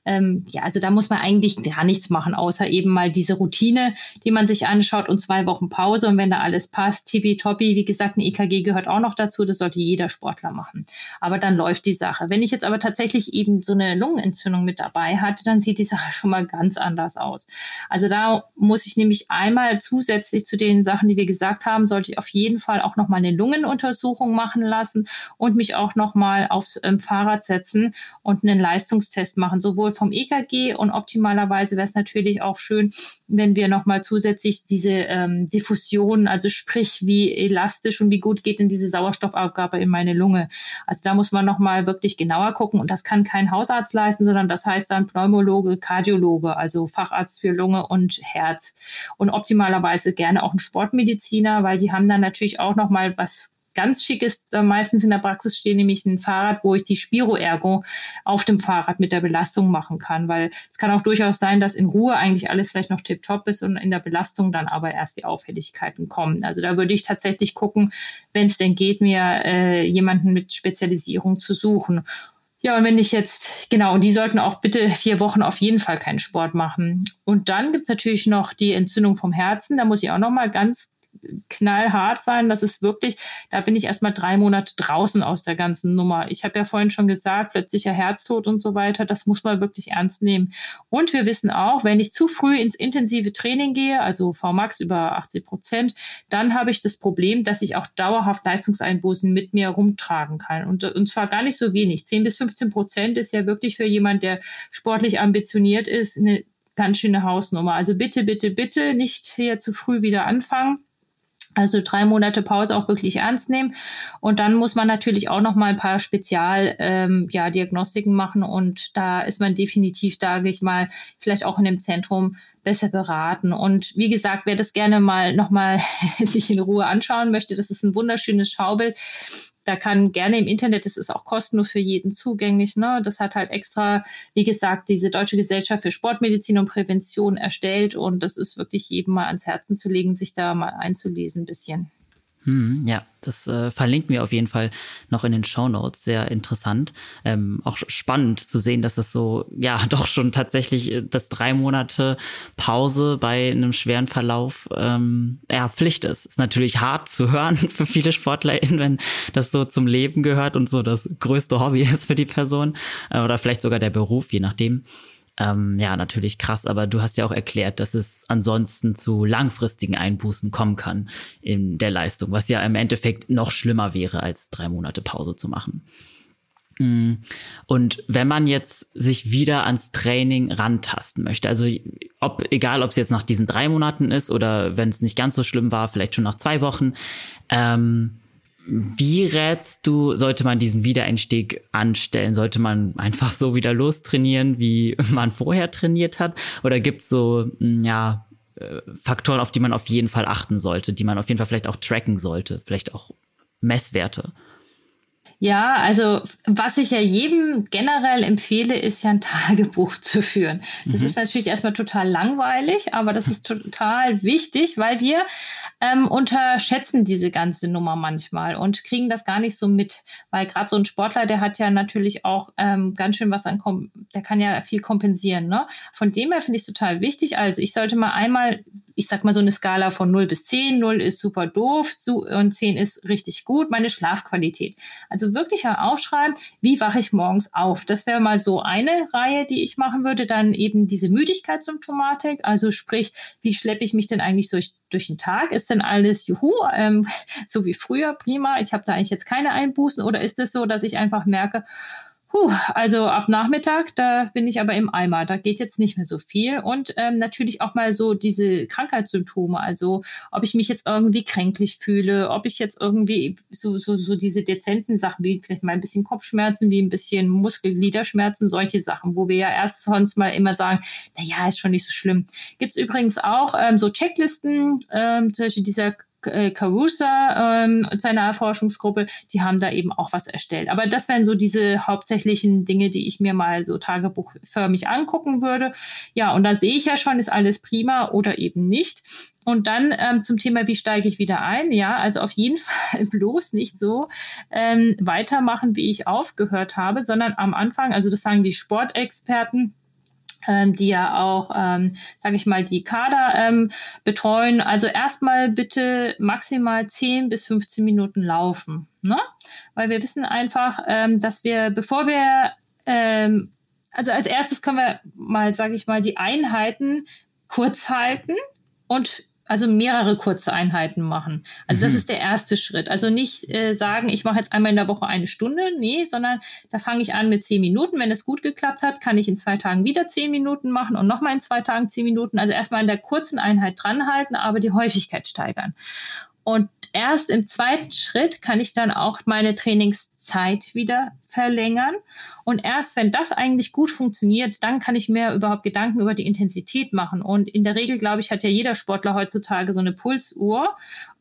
ähm, ja, also da muss man eigentlich gar nichts machen, außer eben mal diese Routine, die man sich anschaut und zwei Wochen Pause. Und wenn da alles passt, tippitoppi, wie gesagt, ein EKG gehört auch noch dazu, das sollte jeder Sportler machen. Aber dann läuft die Sache. Wenn ich jetzt aber tatsächlich eben so eine Lungenentzündung mit dabei hatte, dann sieht die Sache schon mal ganz anders aus. Also da muss ich nämlich einmal zusätzlich zu den Sachen, die wir gesagt haben, sollte ich auf jeden Fall auch nochmal eine Lungenuntersuchung machen lassen und mich auch nochmal aufs ähm, Fahrrad setzen und einen Leistungstest machen, sowohl vom EKG und optimalerweise wäre es natürlich auch schön, wenn wir nochmal zusätzlich diese ähm, Diffusion, also sprich, wie elastisch und wie gut geht denn diese Sauerstoffabgabe in meine Lunge. Also da muss man nochmal wirklich genauer gucken und das kann kein Hausarzt leisten, sondern das heißt dann Pneumologe, Kardiologe, also Facharzt für Lunge und Herz und optimalerweise gerne auch ein Sportmediziner, weil die haben dann natürlich auch nochmal was ganz schick ist, äh, meistens in der Praxis steht nämlich ein Fahrrad, wo ich die Spiro-Ergo auf dem Fahrrad mit der Belastung machen kann, weil es kann auch durchaus sein, dass in Ruhe eigentlich alles vielleicht noch tipptopp ist und in der Belastung dann aber erst die Auffälligkeiten kommen. Also da würde ich tatsächlich gucken, wenn es denn geht, mir äh, jemanden mit Spezialisierung zu suchen. Ja, und wenn ich jetzt, genau, und die sollten auch bitte vier Wochen auf jeden Fall keinen Sport machen. Und dann gibt es natürlich noch die Entzündung vom Herzen. Da muss ich auch noch mal ganz knallhart sein. Das ist wirklich, da bin ich erstmal drei Monate draußen aus der ganzen Nummer. Ich habe ja vorhin schon gesagt, plötzlicher Herztod und so weiter, das muss man wirklich ernst nehmen. Und wir wissen auch, wenn ich zu früh ins intensive Training gehe, also VMAX über 80 Prozent, dann habe ich das Problem, dass ich auch dauerhaft Leistungseinbußen mit mir rumtragen kann. Und, und zwar gar nicht so wenig. 10 bis 15 Prozent ist ja wirklich für jemand, der sportlich ambitioniert ist, eine ganz schöne Hausnummer. Also bitte, bitte, bitte nicht hier zu früh wieder anfangen. Also drei Monate Pause auch wirklich ernst nehmen. Und dann muss man natürlich auch noch mal ein paar Spezial ähm, ja, Diagnostiken machen. Und da ist man definitiv, sage ich mal, vielleicht auch in dem Zentrum besser beraten. Und wie gesagt, wer das gerne mal noch mal sich in Ruhe anschauen möchte, das ist ein wunderschönes Schaubild da kann gerne im Internet, das ist auch kostenlos für jeden zugänglich. Ne? Das hat halt extra, wie gesagt, diese Deutsche Gesellschaft für Sportmedizin und Prävention erstellt und das ist wirklich jedem mal ans Herzen zu legen, sich da mal einzulesen ein bisschen. Hm, ja, das äh, verlinken wir auf jeden Fall noch in den Show Notes. Sehr interessant. Ähm, auch spannend zu sehen, dass das so, ja, doch schon tatsächlich äh, das drei Monate Pause bei einem schweren Verlauf ähm, ja, Pflicht ist. Ist natürlich hart zu hören für viele SportlerInnen, wenn das so zum Leben gehört und so das größte Hobby ist für die Person äh, oder vielleicht sogar der Beruf, je nachdem. Ähm, ja, natürlich krass, aber du hast ja auch erklärt, dass es ansonsten zu langfristigen Einbußen kommen kann in der Leistung, was ja im Endeffekt noch schlimmer wäre, als drei Monate Pause zu machen. Mm. Und wenn man jetzt sich wieder ans Training rantasten möchte, also ob, egal ob es jetzt nach diesen drei Monaten ist oder wenn es nicht ganz so schlimm war, vielleicht schon nach zwei Wochen, ähm, wie rätst du, sollte man diesen Wiedereinstieg anstellen? Sollte man einfach so wieder lostrainieren, wie man vorher trainiert hat? Oder gibt es so, hm, ja, äh, Faktoren, auf die man auf jeden Fall achten sollte, die man auf jeden Fall vielleicht auch tracken sollte, vielleicht auch Messwerte? Ja, also was ich ja jedem generell empfehle, ist ja ein Tagebuch zu führen. Das mhm. ist natürlich erstmal total langweilig, aber das ist total wichtig, weil wir ähm, unterschätzen diese ganze Nummer manchmal und kriegen das gar nicht so mit. Weil gerade so ein Sportler, der hat ja natürlich auch ähm, ganz schön was an, der kann ja viel kompensieren. Ne? Von dem her finde ich es total wichtig. Also ich sollte mal einmal ich sag mal so eine Skala von 0 bis 10. 0 ist super doof und 10 ist richtig gut. Meine Schlafqualität. Also wirklich aufschreiben, wie wache ich morgens auf. Das wäre mal so eine Reihe, die ich machen würde. Dann eben diese Müdigkeitssymptomatik. Also sprich, wie schleppe ich mich denn eigentlich durch, durch den Tag? Ist denn alles juhu, ähm, so wie früher, prima. Ich habe da eigentlich jetzt keine Einbußen. Oder ist es so, dass ich einfach merke, Puh, also ab Nachmittag, da bin ich aber im Eimer. Da geht jetzt nicht mehr so viel. Und ähm, natürlich auch mal so diese Krankheitssymptome. Also ob ich mich jetzt irgendwie kränklich fühle, ob ich jetzt irgendwie so, so, so diese dezenten Sachen wie vielleicht mal ein bisschen Kopfschmerzen, wie ein bisschen Muskelgliederschmerzen, solche Sachen, wo wir ja erst sonst mal immer sagen, na ja, ist schon nicht so schlimm. Gibt es übrigens auch ähm, so Checklisten, ähm, zum Beispiel dieser äh, Carusa ähm, seiner Forschungsgruppe, die haben da eben auch was erstellt. Aber das wären so diese hauptsächlichen Dinge, die ich mir mal so tagebuchförmig angucken würde. Ja, und da sehe ich ja schon, ist alles prima oder eben nicht. Und dann ähm, zum Thema, wie steige ich wieder ein? Ja, also auf jeden Fall bloß nicht so ähm, weitermachen, wie ich aufgehört habe, sondern am Anfang, also das sagen die Sportexperten, die ja auch, ähm, sage ich mal, die Kader ähm, betreuen. Also erstmal bitte maximal 10 bis 15 Minuten laufen, ne? weil wir wissen einfach, ähm, dass wir, bevor wir, ähm, also als erstes können wir mal, sage ich mal, die Einheiten kurz halten und also mehrere kurze Einheiten machen. Also das mhm. ist der erste Schritt. Also nicht äh, sagen, ich mache jetzt einmal in der Woche eine Stunde, nee, sondern da fange ich an mit zehn Minuten. Wenn es gut geklappt hat, kann ich in zwei Tagen wieder zehn Minuten machen und nochmal in zwei Tagen zehn Minuten. Also erstmal in der kurzen Einheit dranhalten, aber die Häufigkeit steigern. Und erst im zweiten Schritt kann ich dann auch meine Trainingszeit wieder verlängern. Und erst wenn das eigentlich gut funktioniert, dann kann ich mir überhaupt Gedanken über die Intensität machen. Und in der Regel, glaube ich, hat ja jeder Sportler heutzutage so eine Pulsuhr.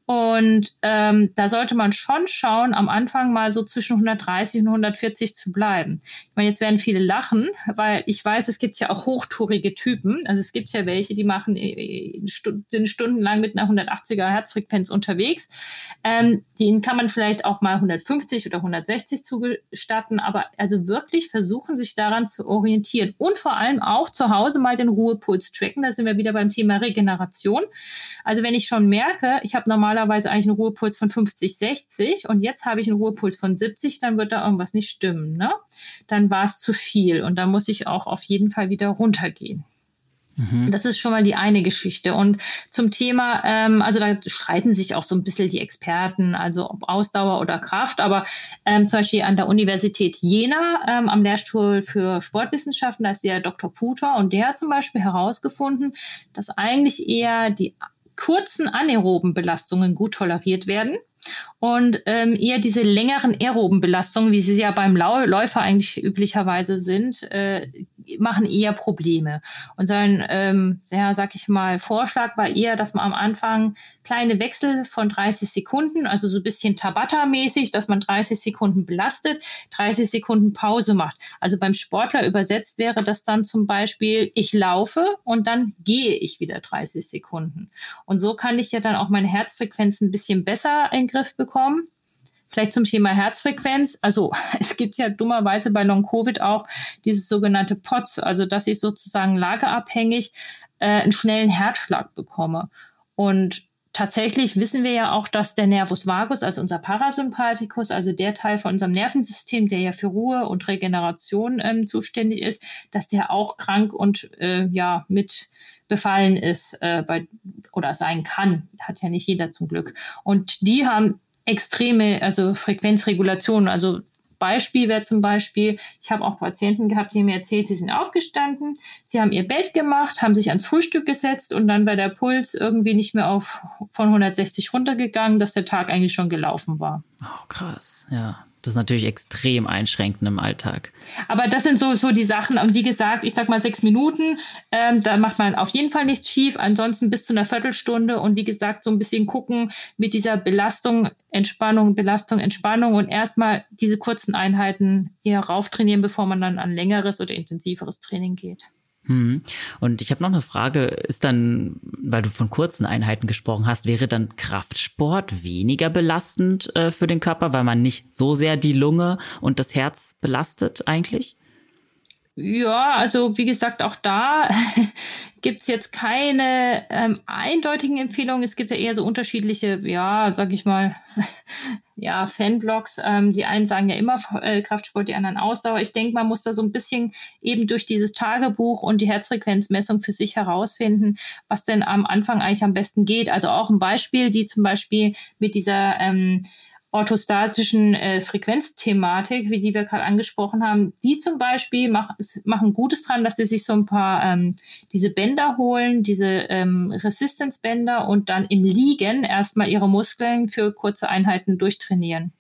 Und ähm, da sollte man schon schauen, am Anfang mal so zwischen 130 und 140 zu bleiben. Ich meine, jetzt werden viele lachen, weil ich weiß, es gibt ja auch hochtourige Typen. Also es gibt ja welche, die machen äh, sind stundenlang mit einer 180er Herzfrequenz unterwegs. Ähm, denen kann man vielleicht auch mal 150 oder 160 zugestatten, aber also wirklich versuchen, sich daran zu orientieren und vor allem auch zu Hause mal den Ruhepuls tracken. Da sind wir wieder beim Thema Regeneration. Also wenn ich schon merke, ich habe normal normalerweise eigentlich einen Ruhepuls von 50, 60 und jetzt habe ich einen Ruhepuls von 70, dann wird da irgendwas nicht stimmen. Ne? Dann war es zu viel und da muss ich auch auf jeden Fall wieder runtergehen. Mhm. Das ist schon mal die eine Geschichte. Und zum Thema, ähm, also da streiten sich auch so ein bisschen die Experten, also ob Ausdauer oder Kraft, aber ähm, zum Beispiel an der Universität Jena ähm, am Lehrstuhl für Sportwissenschaften, da ist der Dr. Puter und der hat zum Beispiel herausgefunden, dass eigentlich eher die kurzen anaeroben Belastungen gut toleriert werden und ähm, eher diese längeren aeroben Belastungen, wie sie ja beim Läufer eigentlich üblicherweise sind, äh, machen eher Probleme. Und sein, ähm, ja, sag ich mal, Vorschlag war eher, dass man am Anfang kleine Wechsel von 30 Sekunden, also so ein bisschen Tabata-mäßig, dass man 30 Sekunden belastet, 30 Sekunden Pause macht. Also beim Sportler übersetzt wäre das dann zum Beispiel, ich laufe und dann gehe ich wieder 30 Sekunden. Und so kann ich ja dann auch meine Herzfrequenz ein bisschen besser in den Griff bekommen. Vielleicht zum Thema Herzfrequenz. Also es gibt ja dummerweise bei Long-Covid auch dieses sogenannte POTS, also dass ich sozusagen lagerabhängig äh, einen schnellen Herzschlag bekomme. Und tatsächlich wissen wir ja auch, dass der Nervus vagus, also unser Parasympathikus, also der Teil von unserem Nervensystem, der ja für Ruhe und Regeneration ähm, zuständig ist, dass der auch krank und äh, ja mit befallen ist äh, bei, oder sein kann. Hat ja nicht jeder zum Glück. Und die haben extreme, also Frequenzregulation, also Beispiel wäre zum Beispiel, ich habe auch Patienten gehabt, die mir erzählt, sie sind aufgestanden, sie haben ihr Bett gemacht, haben sich ans Frühstück gesetzt und dann war der Puls irgendwie nicht mehr auf von 160 runtergegangen, dass der Tag eigentlich schon gelaufen war. Oh, krass, ja. Das ist natürlich extrem einschränkend im Alltag. Aber das sind so, so die Sachen, und wie gesagt, ich sag mal sechs Minuten, ähm, da macht man auf jeden Fall nichts schief, ansonsten bis zu einer Viertelstunde und wie gesagt, so ein bisschen gucken mit dieser Belastung, Entspannung, Belastung, Entspannung und erstmal diese kurzen Einheiten eher rauftrainieren, bevor man dann an längeres oder intensiveres Training geht. Hm. Und ich habe noch eine Frage, ist dann, weil du von kurzen Einheiten gesprochen hast, wäre dann Kraftsport weniger belastend äh, für den Körper, weil man nicht so sehr die Lunge und das Herz belastet eigentlich? Ja, also wie gesagt, auch da gibt es jetzt keine ähm, eindeutigen Empfehlungen. Es gibt ja eher so unterschiedliche, ja, sag ich mal, ja, Fanblogs. Ähm, die einen sagen ja immer äh, Kraftsport, die anderen Ausdauer. Ich denke, man muss da so ein bisschen eben durch dieses Tagebuch und die Herzfrequenzmessung für sich herausfinden, was denn am Anfang eigentlich am besten geht. Also auch ein Beispiel, die zum Beispiel mit dieser ähm, orthostatischen äh, Frequenzthematik, wie die wir gerade angesprochen haben, die zum Beispiel mach, machen Gutes dran, dass sie sich so ein paar ähm, diese Bänder holen, diese ähm, Resistance-Bänder und dann im Liegen erstmal ihre Muskeln für kurze Einheiten durchtrainieren.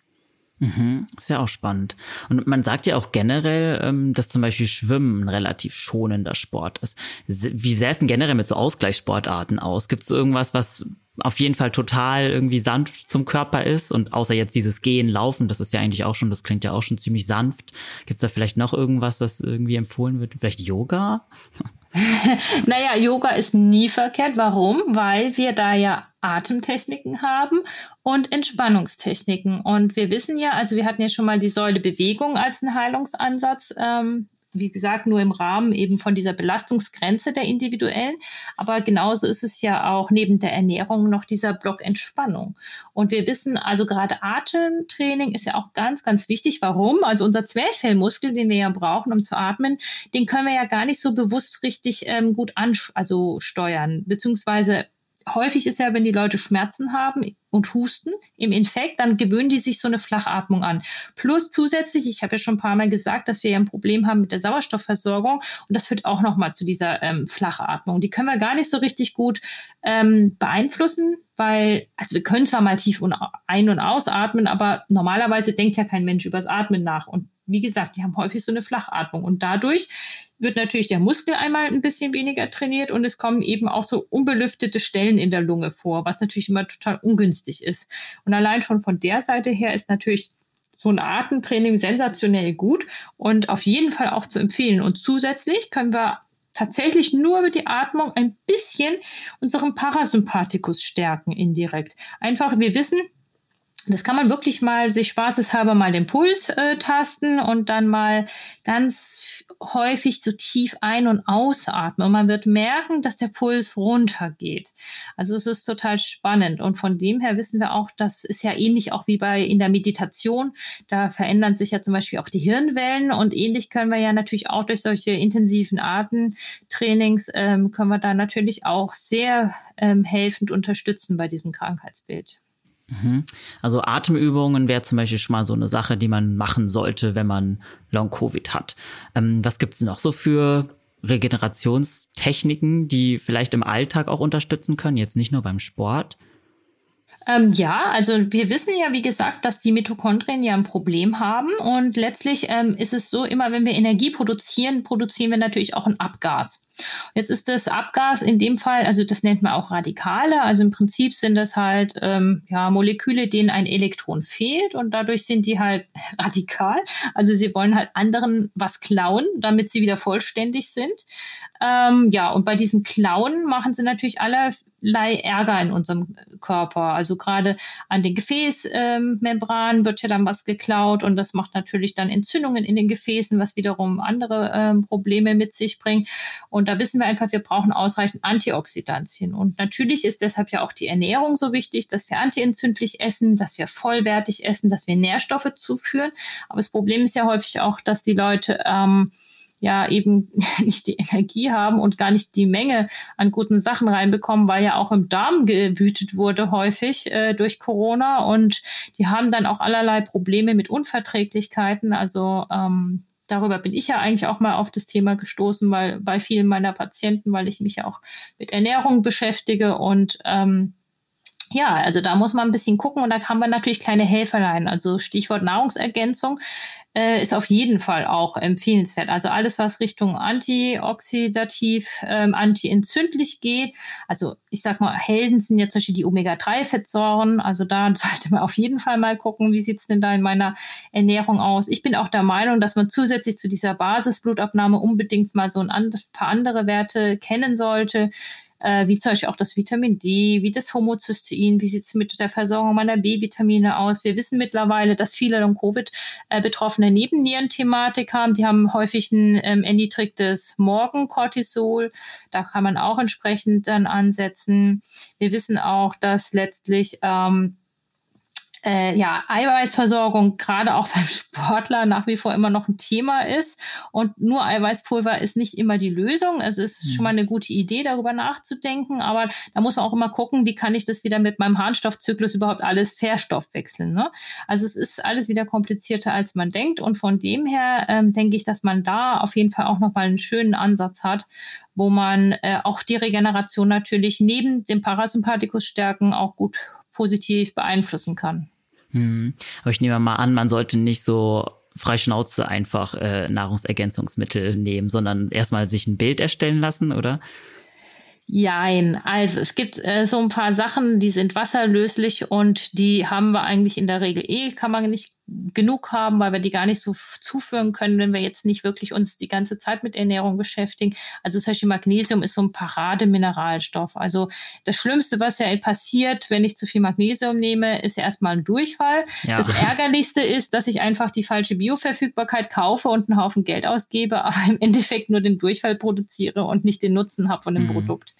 Mhm, ist ja auch spannend. Und man sagt ja auch generell, ähm, dass zum Beispiel Schwimmen ein relativ schonender Sport ist. Wie sähe es denn generell mit so Ausgleichssportarten aus? Gibt es irgendwas, was auf jeden Fall total irgendwie sanft zum Körper ist und außer jetzt dieses Gehen, Laufen, das ist ja eigentlich auch schon, das klingt ja auch schon ziemlich sanft. Gibt es da vielleicht noch irgendwas, das irgendwie empfohlen wird? Vielleicht Yoga? naja, Yoga ist nie verkehrt. Warum? Weil wir da ja Atemtechniken haben und Entspannungstechniken. Und wir wissen ja, also wir hatten ja schon mal die Säule Bewegung als einen Heilungsansatz ähm, wie gesagt, nur im Rahmen eben von dieser Belastungsgrenze der individuellen. Aber genauso ist es ja auch neben der Ernährung noch dieser Block Entspannung. Und wir wissen, also gerade Atemtraining ist ja auch ganz, ganz wichtig. Warum? Also unser Zwerchfellmuskel, den wir ja brauchen, um zu atmen, den können wir ja gar nicht so bewusst richtig ähm, gut an, also beziehungsweise häufig ist ja, wenn die Leute Schmerzen haben und husten im Infekt, dann gewöhnen die sich so eine Flachatmung an. Plus zusätzlich, ich habe ja schon ein paar Mal gesagt, dass wir ja ein Problem haben mit der Sauerstoffversorgung und das führt auch nochmal zu dieser ähm, Flachatmung. Die können wir gar nicht so richtig gut ähm, beeinflussen, weil, also wir können zwar mal tief ein- und ausatmen, aber normalerweise denkt ja kein Mensch übers Atmen nach. Und wie gesagt, die haben häufig so eine Flachatmung und dadurch wird natürlich der Muskel einmal ein bisschen weniger trainiert und es kommen eben auch so unbelüftete Stellen in der Lunge vor, was natürlich immer total ungünstig ist. Und allein schon von der Seite her ist natürlich so ein Atemtraining sensationell gut und auf jeden Fall auch zu empfehlen. Und zusätzlich können wir tatsächlich nur über die Atmung ein bisschen unseren Parasympathikus stärken indirekt. Einfach, wir wissen, das kann man wirklich mal sich spaßeshalber mal den Puls äh, tasten und dann mal ganz häufig so tief ein- und ausatmen. Und man wird merken, dass der Puls runtergeht. Also es ist total spannend. Und von dem her wissen wir auch, das ist ja ähnlich auch wie bei in der Meditation. Da verändern sich ja zum Beispiel auch die Hirnwellen und ähnlich können wir ja natürlich auch durch solche intensiven Atemtrainings ähm, können wir da natürlich auch sehr ähm, helfend unterstützen bei diesem Krankheitsbild. Mhm. Also Atemübungen wäre zum Beispiel schon mal so eine Sache, die man machen sollte, wenn man Long-Covid hat. Ähm, was gibt es noch so für Regenerationstechniken, die vielleicht im Alltag auch unterstützen können, jetzt nicht nur beim Sport? Ähm, ja, also wir wissen ja, wie gesagt, dass die Mitochondrien ja ein Problem haben. Und letztlich ähm, ist es so, immer wenn wir Energie produzieren, produzieren wir natürlich auch ein Abgas. Jetzt ist das Abgas in dem Fall, also das nennt man auch Radikale. Also im Prinzip sind das halt ähm, ja, Moleküle, denen ein Elektron fehlt und dadurch sind die halt radikal. Also sie wollen halt anderen was klauen, damit sie wieder vollständig sind. Ähm, ja, und bei diesem Klauen machen sie natürlich allerlei Ärger in unserem Körper. Also gerade an den Gefäßmembranen ähm, wird ja dann was geklaut und das macht natürlich dann Entzündungen in den Gefäßen, was wiederum andere ähm, Probleme mit sich bringt. Und da wissen wir einfach, wir brauchen ausreichend Antioxidantien. Und natürlich ist deshalb ja auch die Ernährung so wichtig, dass wir antientzündlich essen, dass wir vollwertig essen, dass wir Nährstoffe zuführen. Aber das Problem ist ja häufig auch, dass die Leute ähm, ja eben nicht die Energie haben und gar nicht die Menge an guten Sachen reinbekommen, weil ja auch im Darm gewütet wurde häufig äh, durch Corona und die haben dann auch allerlei Probleme mit Unverträglichkeiten. Also ähm, darüber bin ich ja eigentlich auch mal auf das Thema gestoßen, weil bei vielen meiner Patienten, weil ich mich ja auch mit Ernährung beschäftige und ähm, ja, also da muss man ein bisschen gucken und da haben wir natürlich kleine Helferlein. Also Stichwort Nahrungsergänzung äh, ist auf jeden Fall auch empfehlenswert. Also alles, was Richtung antioxidativ, ähm, antientzündlich geht. Also ich sag mal, Helden sind ja zum Beispiel die Omega-3-Fettsäuren. Also da sollte man auf jeden Fall mal gucken, wie sieht's denn da in meiner Ernährung aus. Ich bin auch der Meinung, dass man zusätzlich zu dieser Basisblutabnahme unbedingt mal so ein paar andere Werte kennen sollte äh, wie zum Beispiel auch das Vitamin D, wie das Homozystein, wie sieht es mit der Versorgung meiner B-Vitamine aus. Wir wissen mittlerweile, dass viele Long-Covid-Betroffene Nebennierenthematik haben. Die haben häufig ein ähm, erniedrigtes Morgencortisol. Da kann man auch entsprechend dann ansetzen. Wir wissen auch, dass letztlich ähm, äh, ja, Eiweißversorgung gerade auch beim Sportler nach wie vor immer noch ein Thema ist. Und nur Eiweißpulver ist nicht immer die Lösung. Es ist mhm. schon mal eine gute Idee, darüber nachzudenken. Aber da muss man auch immer gucken, wie kann ich das wieder mit meinem Harnstoffzyklus überhaupt alles verstoffwechseln. Ne? Also es ist alles wieder komplizierter, als man denkt. Und von dem her ähm, denke ich, dass man da auf jeden Fall auch nochmal einen schönen Ansatz hat, wo man äh, auch die Regeneration natürlich neben dem Parasympathikus stärken auch gut positiv beeinflussen kann. Hm. Aber ich nehme mal an, man sollte nicht so frei Schnauze einfach äh, Nahrungsergänzungsmittel nehmen, sondern erstmal sich ein Bild erstellen lassen, oder? Jein. Also es gibt äh, so ein paar Sachen, die sind wasserlöslich und die haben wir eigentlich in der Regel eh, kann man nicht genug haben, weil wir die gar nicht so zuführen können, wenn wir jetzt nicht wirklich uns die ganze Zeit mit Ernährung beschäftigen. Also zum Beispiel Magnesium ist so ein Parademineralstoff. Also das Schlimmste, was ja passiert, wenn ich zu viel Magnesium nehme, ist ja erstmal ein Durchfall. Ja. Das Ärgerlichste ist, dass ich einfach die falsche Bioverfügbarkeit kaufe und einen Haufen Geld ausgebe, aber im Endeffekt nur den Durchfall produziere und nicht den Nutzen habe von dem mhm. Produkt.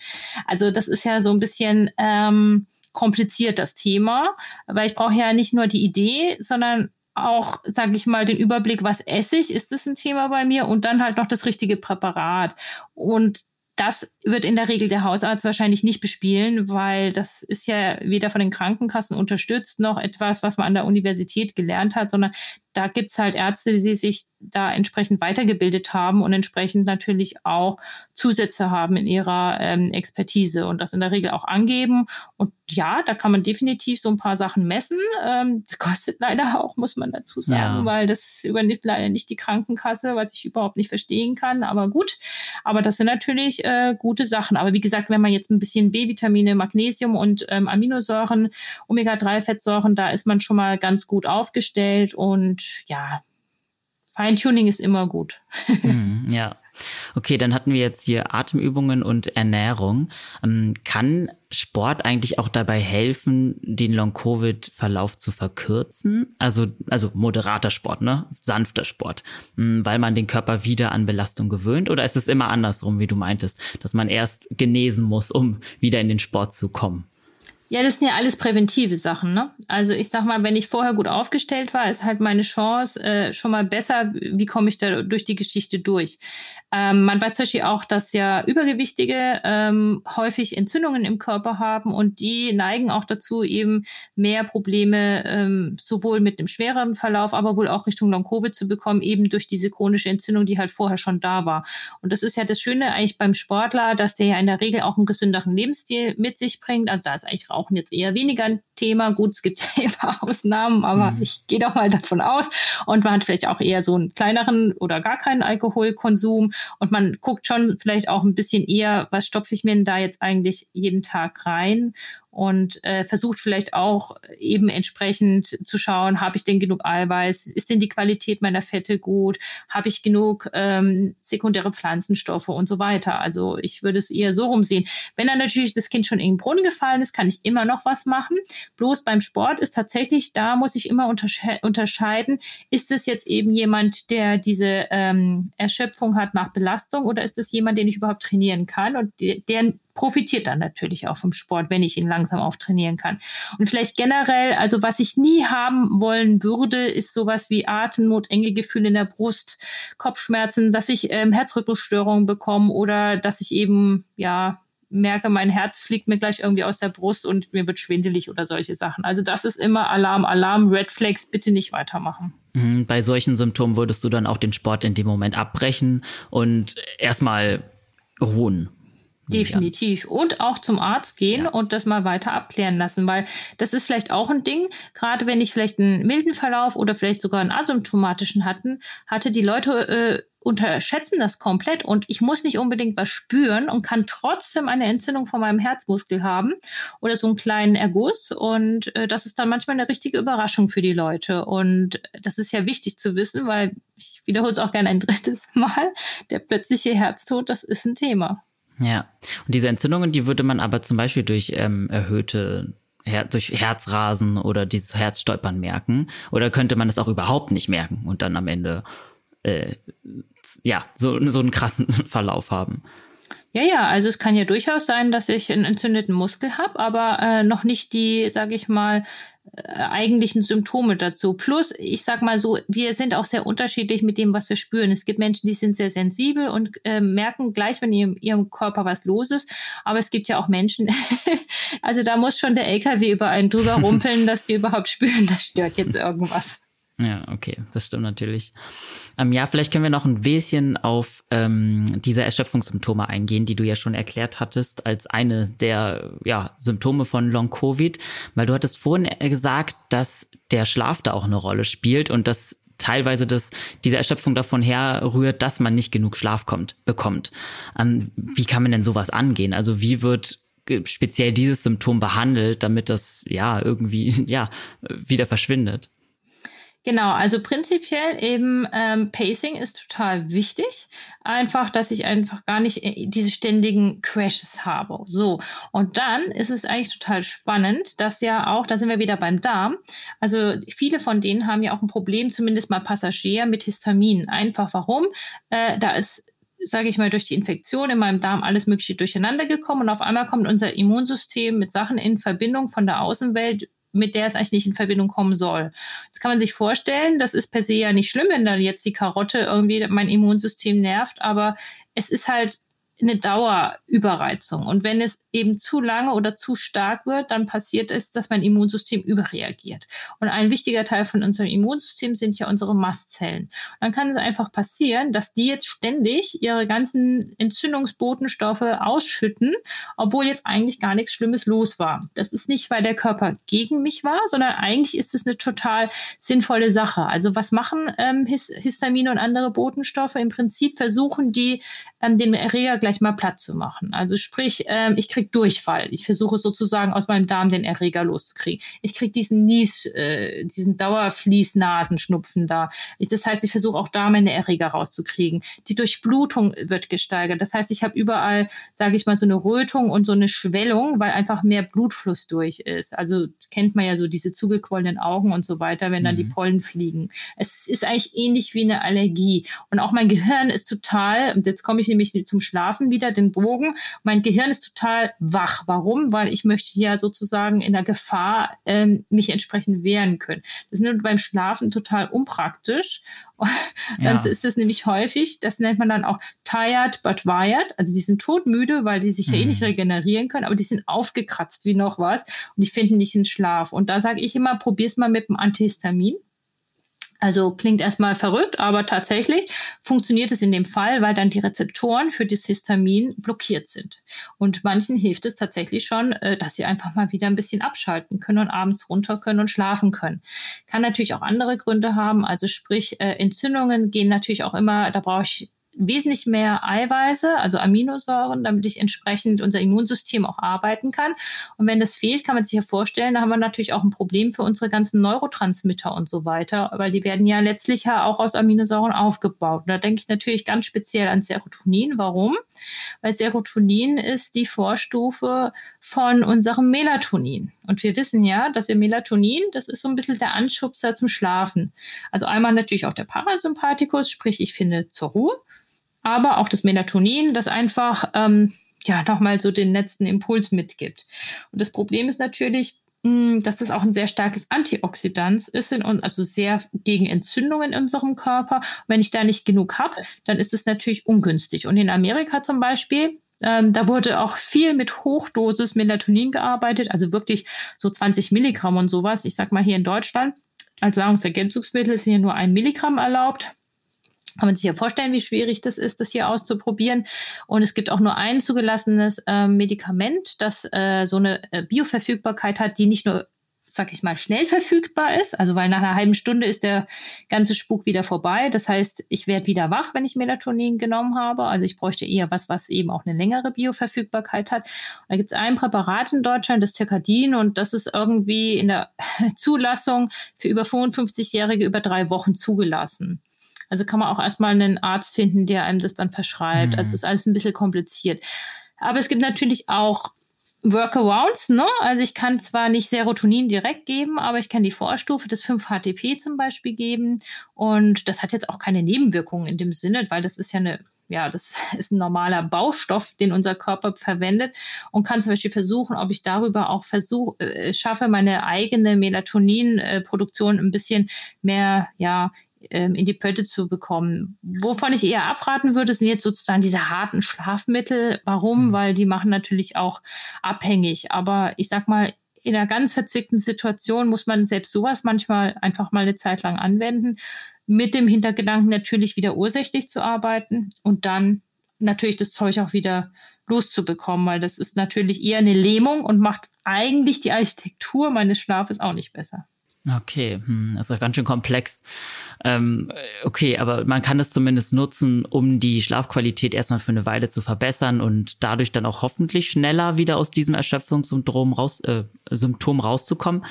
Also das ist ja so ein bisschen ähm, kompliziert, das Thema, weil ich brauche ja nicht nur die Idee, sondern auch, sage ich mal, den Überblick, was esse ich, ist das ein Thema bei mir und dann halt noch das richtige Präparat. Und das wird in der Regel der Hausarzt wahrscheinlich nicht bespielen, weil das ist ja weder von den Krankenkassen unterstützt noch etwas, was man an der Universität gelernt hat, sondern da gibt es halt Ärzte, die sich da entsprechend weitergebildet haben und entsprechend natürlich auch Zusätze haben in ihrer ähm, Expertise und das in der Regel auch angeben. Und ja, da kann man definitiv so ein paar Sachen messen. Ähm, das kostet leider auch, muss man dazu sagen, ja. weil das übernimmt leider nicht die Krankenkasse, was ich überhaupt nicht verstehen kann. Aber gut, aber das sind natürlich äh, gute Sachen. Aber wie gesagt, wenn man jetzt ein bisschen B-Vitamine, Magnesium und ähm, Aminosäuren, Omega-3-Fettsäuren, da ist man schon mal ganz gut aufgestellt und ja, Feintuning ist immer gut. mm, ja. Okay, dann hatten wir jetzt hier Atemübungen und Ernährung. Ähm, kann Sport eigentlich auch dabei helfen, den Long-Covid-Verlauf zu verkürzen? Also, also moderater Sport, ne? Sanfter Sport. Mm, weil man den Körper wieder an Belastung gewöhnt? Oder ist es immer andersrum, wie du meintest, dass man erst genesen muss, um wieder in den Sport zu kommen? Ja, das sind ja alles präventive Sachen. Ne? Also ich sag mal, wenn ich vorher gut aufgestellt war, ist halt meine Chance äh, schon mal besser, wie komme ich da durch die Geschichte durch. Ähm, man weiß zum Beispiel auch, dass ja Übergewichtige ähm, häufig Entzündungen im Körper haben und die neigen auch dazu, eben mehr Probleme ähm, sowohl mit einem schwereren Verlauf, aber wohl auch Richtung Long-Covid zu bekommen, eben durch diese chronische Entzündung, die halt vorher schon da war. Und das ist ja das Schöne eigentlich beim Sportler, dass der ja in der Regel auch einen gesünderen Lebensstil mit sich bringt. Also da ist eigentlich Rauchen jetzt eher weniger ein Thema. Gut, es gibt ja immer Ausnahmen, aber mhm. ich gehe doch mal davon aus. Und man hat vielleicht auch eher so einen kleineren oder gar keinen Alkoholkonsum. Und man guckt schon vielleicht auch ein bisschen eher, was stopfe ich mir denn da jetzt eigentlich jeden Tag rein? Und äh, versucht vielleicht auch eben entsprechend zu schauen, habe ich denn genug Eiweiß, ist denn die Qualität meiner Fette gut, habe ich genug ähm, sekundäre Pflanzenstoffe und so weiter. Also ich würde es eher so rumsehen. Wenn dann natürlich das Kind schon in den Brunnen gefallen ist, kann ich immer noch was machen. Bloß beim Sport ist tatsächlich, da muss ich immer untersche unterscheiden, ist es jetzt eben jemand, der diese ähm, Erschöpfung hat nach Belastung oder ist es jemand, den ich überhaupt trainieren kann und der, der profitiert dann natürlich auch vom Sport, wenn ich ihn langsam auftrainieren kann. Und vielleicht generell, also was ich nie haben wollen würde, ist sowas wie Atemnot, enge Gefühle in der Brust, Kopfschmerzen, dass ich ähm, Herzrhythmusstörungen bekomme oder dass ich eben, ja, merke, mein Herz fliegt mir gleich irgendwie aus der Brust und mir wird schwindelig oder solche Sachen. Also das ist immer Alarm, Alarm, Red Flags, bitte nicht weitermachen. Mhm, bei solchen Symptomen würdest du dann auch den Sport in dem Moment abbrechen und erstmal ruhen. Definitiv. Und auch zum Arzt gehen ja. und das mal weiter abklären lassen, weil das ist vielleicht auch ein Ding, gerade wenn ich vielleicht einen milden Verlauf oder vielleicht sogar einen asymptomatischen hatten, hatte, die Leute äh, unterschätzen das komplett und ich muss nicht unbedingt was spüren und kann trotzdem eine Entzündung von meinem Herzmuskel haben oder so einen kleinen Erguss und äh, das ist dann manchmal eine richtige Überraschung für die Leute und das ist ja wichtig zu wissen, weil ich wiederhole es auch gerne ein drittes Mal, der plötzliche Herztod, das ist ein Thema. Ja, und diese Entzündungen, die würde man aber zum Beispiel durch ähm, erhöhte Her durch Herzrasen oder dieses Herzstolpern merken. Oder könnte man das auch überhaupt nicht merken und dann am Ende äh, ja so, so einen krassen Verlauf haben? Ja, ja, also es kann ja durchaus sein, dass ich einen entzündeten Muskel habe, aber äh, noch nicht die, sage ich mal, eigentlichen Symptome dazu. Plus, ich sag mal so, wir sind auch sehr unterschiedlich mit dem, was wir spüren. Es gibt Menschen, die sind sehr sensibel und äh, merken gleich, wenn in ihrem Körper was los ist. Aber es gibt ja auch Menschen, also da muss schon der LKW über einen drüber rumpeln, dass die überhaupt spüren, da stört jetzt irgendwas. Ja, okay, das stimmt natürlich. Ähm, ja, vielleicht können wir noch ein bisschen auf ähm, diese Erschöpfungssymptome eingehen, die du ja schon erklärt hattest, als eine der ja, Symptome von Long-Covid. Weil du hattest vorhin gesagt, dass der Schlaf da auch eine Rolle spielt und dass teilweise das, diese Erschöpfung davon herrührt, dass man nicht genug Schlaf kommt, bekommt. Ähm, wie kann man denn sowas angehen? Also wie wird speziell dieses Symptom behandelt, damit das ja irgendwie ja wieder verschwindet? Genau, also prinzipiell eben ähm, Pacing ist total wichtig. Einfach, dass ich einfach gar nicht äh, diese ständigen Crashes habe. So, und dann ist es eigentlich total spannend, dass ja auch, da sind wir wieder beim Darm, also viele von denen haben ja auch ein Problem, zumindest mal Passagier mit Histamin. Einfach warum? Äh, da ist sage ich mal, durch die Infektion in meinem Darm alles Mögliche durcheinander gekommen und auf einmal kommt unser Immunsystem mit Sachen in Verbindung von der Außenwelt, mit der es eigentlich nicht in Verbindung kommen soll. Das kann man sich vorstellen, das ist per se ja nicht schlimm, wenn da jetzt die Karotte irgendwie mein Immunsystem nervt, aber es ist halt eine Dauerüberreizung. Und wenn es eben zu lange oder zu stark wird, dann passiert es, dass mein Immunsystem überreagiert. Und ein wichtiger Teil von unserem Immunsystem sind ja unsere Mastzellen. Und dann kann es einfach passieren, dass die jetzt ständig ihre ganzen Entzündungsbotenstoffe ausschütten, obwohl jetzt eigentlich gar nichts Schlimmes los war. Das ist nicht, weil der Körper gegen mich war, sondern eigentlich ist es eine total sinnvolle Sache. Also was machen ähm, Histamine und andere Botenstoffe? Im Prinzip versuchen die, ähm, den Erreger gleich mal platt zu machen. Also sprich, ähm, ich kriege Durchfall. Ich versuche sozusagen aus meinem Darm den Erreger loszukriegen. Ich kriege diesen Nies, äh, diesen Dauerfließnasenschnupfen da. Ich, das heißt, ich versuche auch da meine Erreger rauszukriegen. Die Durchblutung wird gesteigert. Das heißt, ich habe überall, sage ich mal, so eine Rötung und so eine Schwellung, weil einfach mehr Blutfluss durch ist. Also kennt man ja so diese zugequollenen Augen und so weiter, wenn dann mhm. die Pollen fliegen. Es ist eigentlich ähnlich wie eine Allergie. Und auch mein Gehirn ist total, und jetzt komme ich nämlich zum Schlaf, Schlafen wieder den Bogen. Mein Gehirn ist total wach. Warum? Weil ich möchte ja sozusagen in der Gefahr ähm, mich entsprechend wehren können. Das ist beim Schlafen total unpraktisch. dann ja. ist es nämlich häufig, das nennt man dann auch tired but wired. Also die sind todmüde, weil die sich mhm. ja eh nicht mhm. regenerieren können, aber die sind aufgekratzt wie noch was und die finden nicht in Schlaf. Und da sage ich immer, probier's mal mit dem Antihistamin. Also klingt erstmal verrückt, aber tatsächlich funktioniert es in dem Fall, weil dann die Rezeptoren für das Histamin blockiert sind. Und manchen hilft es tatsächlich schon, äh, dass sie einfach mal wieder ein bisschen abschalten können und abends runter können und schlafen können. Kann natürlich auch andere Gründe haben. Also sprich, äh, Entzündungen gehen natürlich auch immer, da brauche ich wesentlich mehr Eiweiße, also Aminosäuren, damit ich entsprechend unser Immunsystem auch arbeiten kann. Und wenn das fehlt, kann man sich ja vorstellen, da haben wir natürlich auch ein Problem für unsere ganzen Neurotransmitter und so weiter, weil die werden ja letztlich ja auch aus Aminosäuren aufgebaut. Und da denke ich natürlich ganz speziell an Serotonin. Warum? Weil Serotonin ist die Vorstufe von unserem Melatonin. Und wir wissen ja, dass wir Melatonin, das ist so ein bisschen der Anschubser zum Schlafen. Also einmal natürlich auch der Parasympathikus, sprich ich finde zur Ruhe aber auch das Melatonin, das einfach ähm, ja nochmal so den letzten Impuls mitgibt. Und das Problem ist natürlich, mh, hm, dass das auch ein sehr starkes Antioxidant ist und also sehr gegen Entzündungen in unserem Körper. Wenn ich da nicht genug habe, dann ist es natürlich ungünstig. Und in Amerika zum Beispiel, ähm, da wurde auch viel mit Hochdosis Melatonin gearbeitet, also wirklich so 20 Milligramm und sowas. Ich sag mal hier in Deutschland als Nahrungsergänzungsmittel sind ja nur ein Milligramm erlaubt. Kann man sich ja vorstellen, wie schwierig das ist, das hier auszuprobieren. Und es gibt auch nur ein zugelassenes äh, Medikament, das äh, so eine äh, Bioverfügbarkeit hat, die nicht nur sag ich mal, schnell verfügbar ist. Also weil nach einer halben Stunde ist der ganze Spuk wieder vorbei. Das heißt, ich werde wieder wach, wenn ich Melatonin genommen habe. Also ich bräuchte eher was, was eben auch eine längere Bioverfügbarkeit hat. Und da gibt es ein Präparat in Deutschland, das Circadin, und das ist irgendwie in der Zulassung für über 55-Jährige über drei Wochen zugelassen. Also kann man auch erstmal einen Arzt finden, der einem das dann verschreibt. Mhm. Also ist alles ein bisschen kompliziert. Aber es gibt natürlich auch Workarounds, ne? Also ich kann zwar nicht Serotonin direkt geben, aber ich kann die Vorstufe des 5-HTP zum Beispiel geben. Und das hat jetzt auch keine Nebenwirkungen in dem Sinne, weil das ist ja eine, ja, das ist ein normaler Baustoff, den unser Körper verwendet und kann zum Beispiel versuchen, ob ich darüber auch versuche, äh, schaffe, meine eigene Melatoninproduktion ein bisschen mehr, ja, ähm, in die Pötte zu bekommen. Wovon ich eher abraten würde, sind jetzt sozusagen diese harten Schlafmittel. Warum? Mhm. Weil die machen natürlich auch abhängig. Aber ich sag mal, in einer ganz verzwickten Situation muss man selbst sowas manchmal einfach mal eine Zeit lang anwenden, mit dem Hintergedanken natürlich wieder ursächlich zu arbeiten und dann natürlich das Zeug auch wieder loszubekommen, weil das ist natürlich eher eine Lähmung und macht eigentlich die Architektur meines Schlafes auch nicht besser. Okay, hm, das ist ganz schön komplex. Ähm, okay, aber man kann das zumindest nutzen, um die Schlafqualität erstmal für eine Weile zu verbessern und dadurch dann auch hoffentlich schneller wieder aus diesem Erschöpfungssymptom raus, äh, Symptom rauszukommen.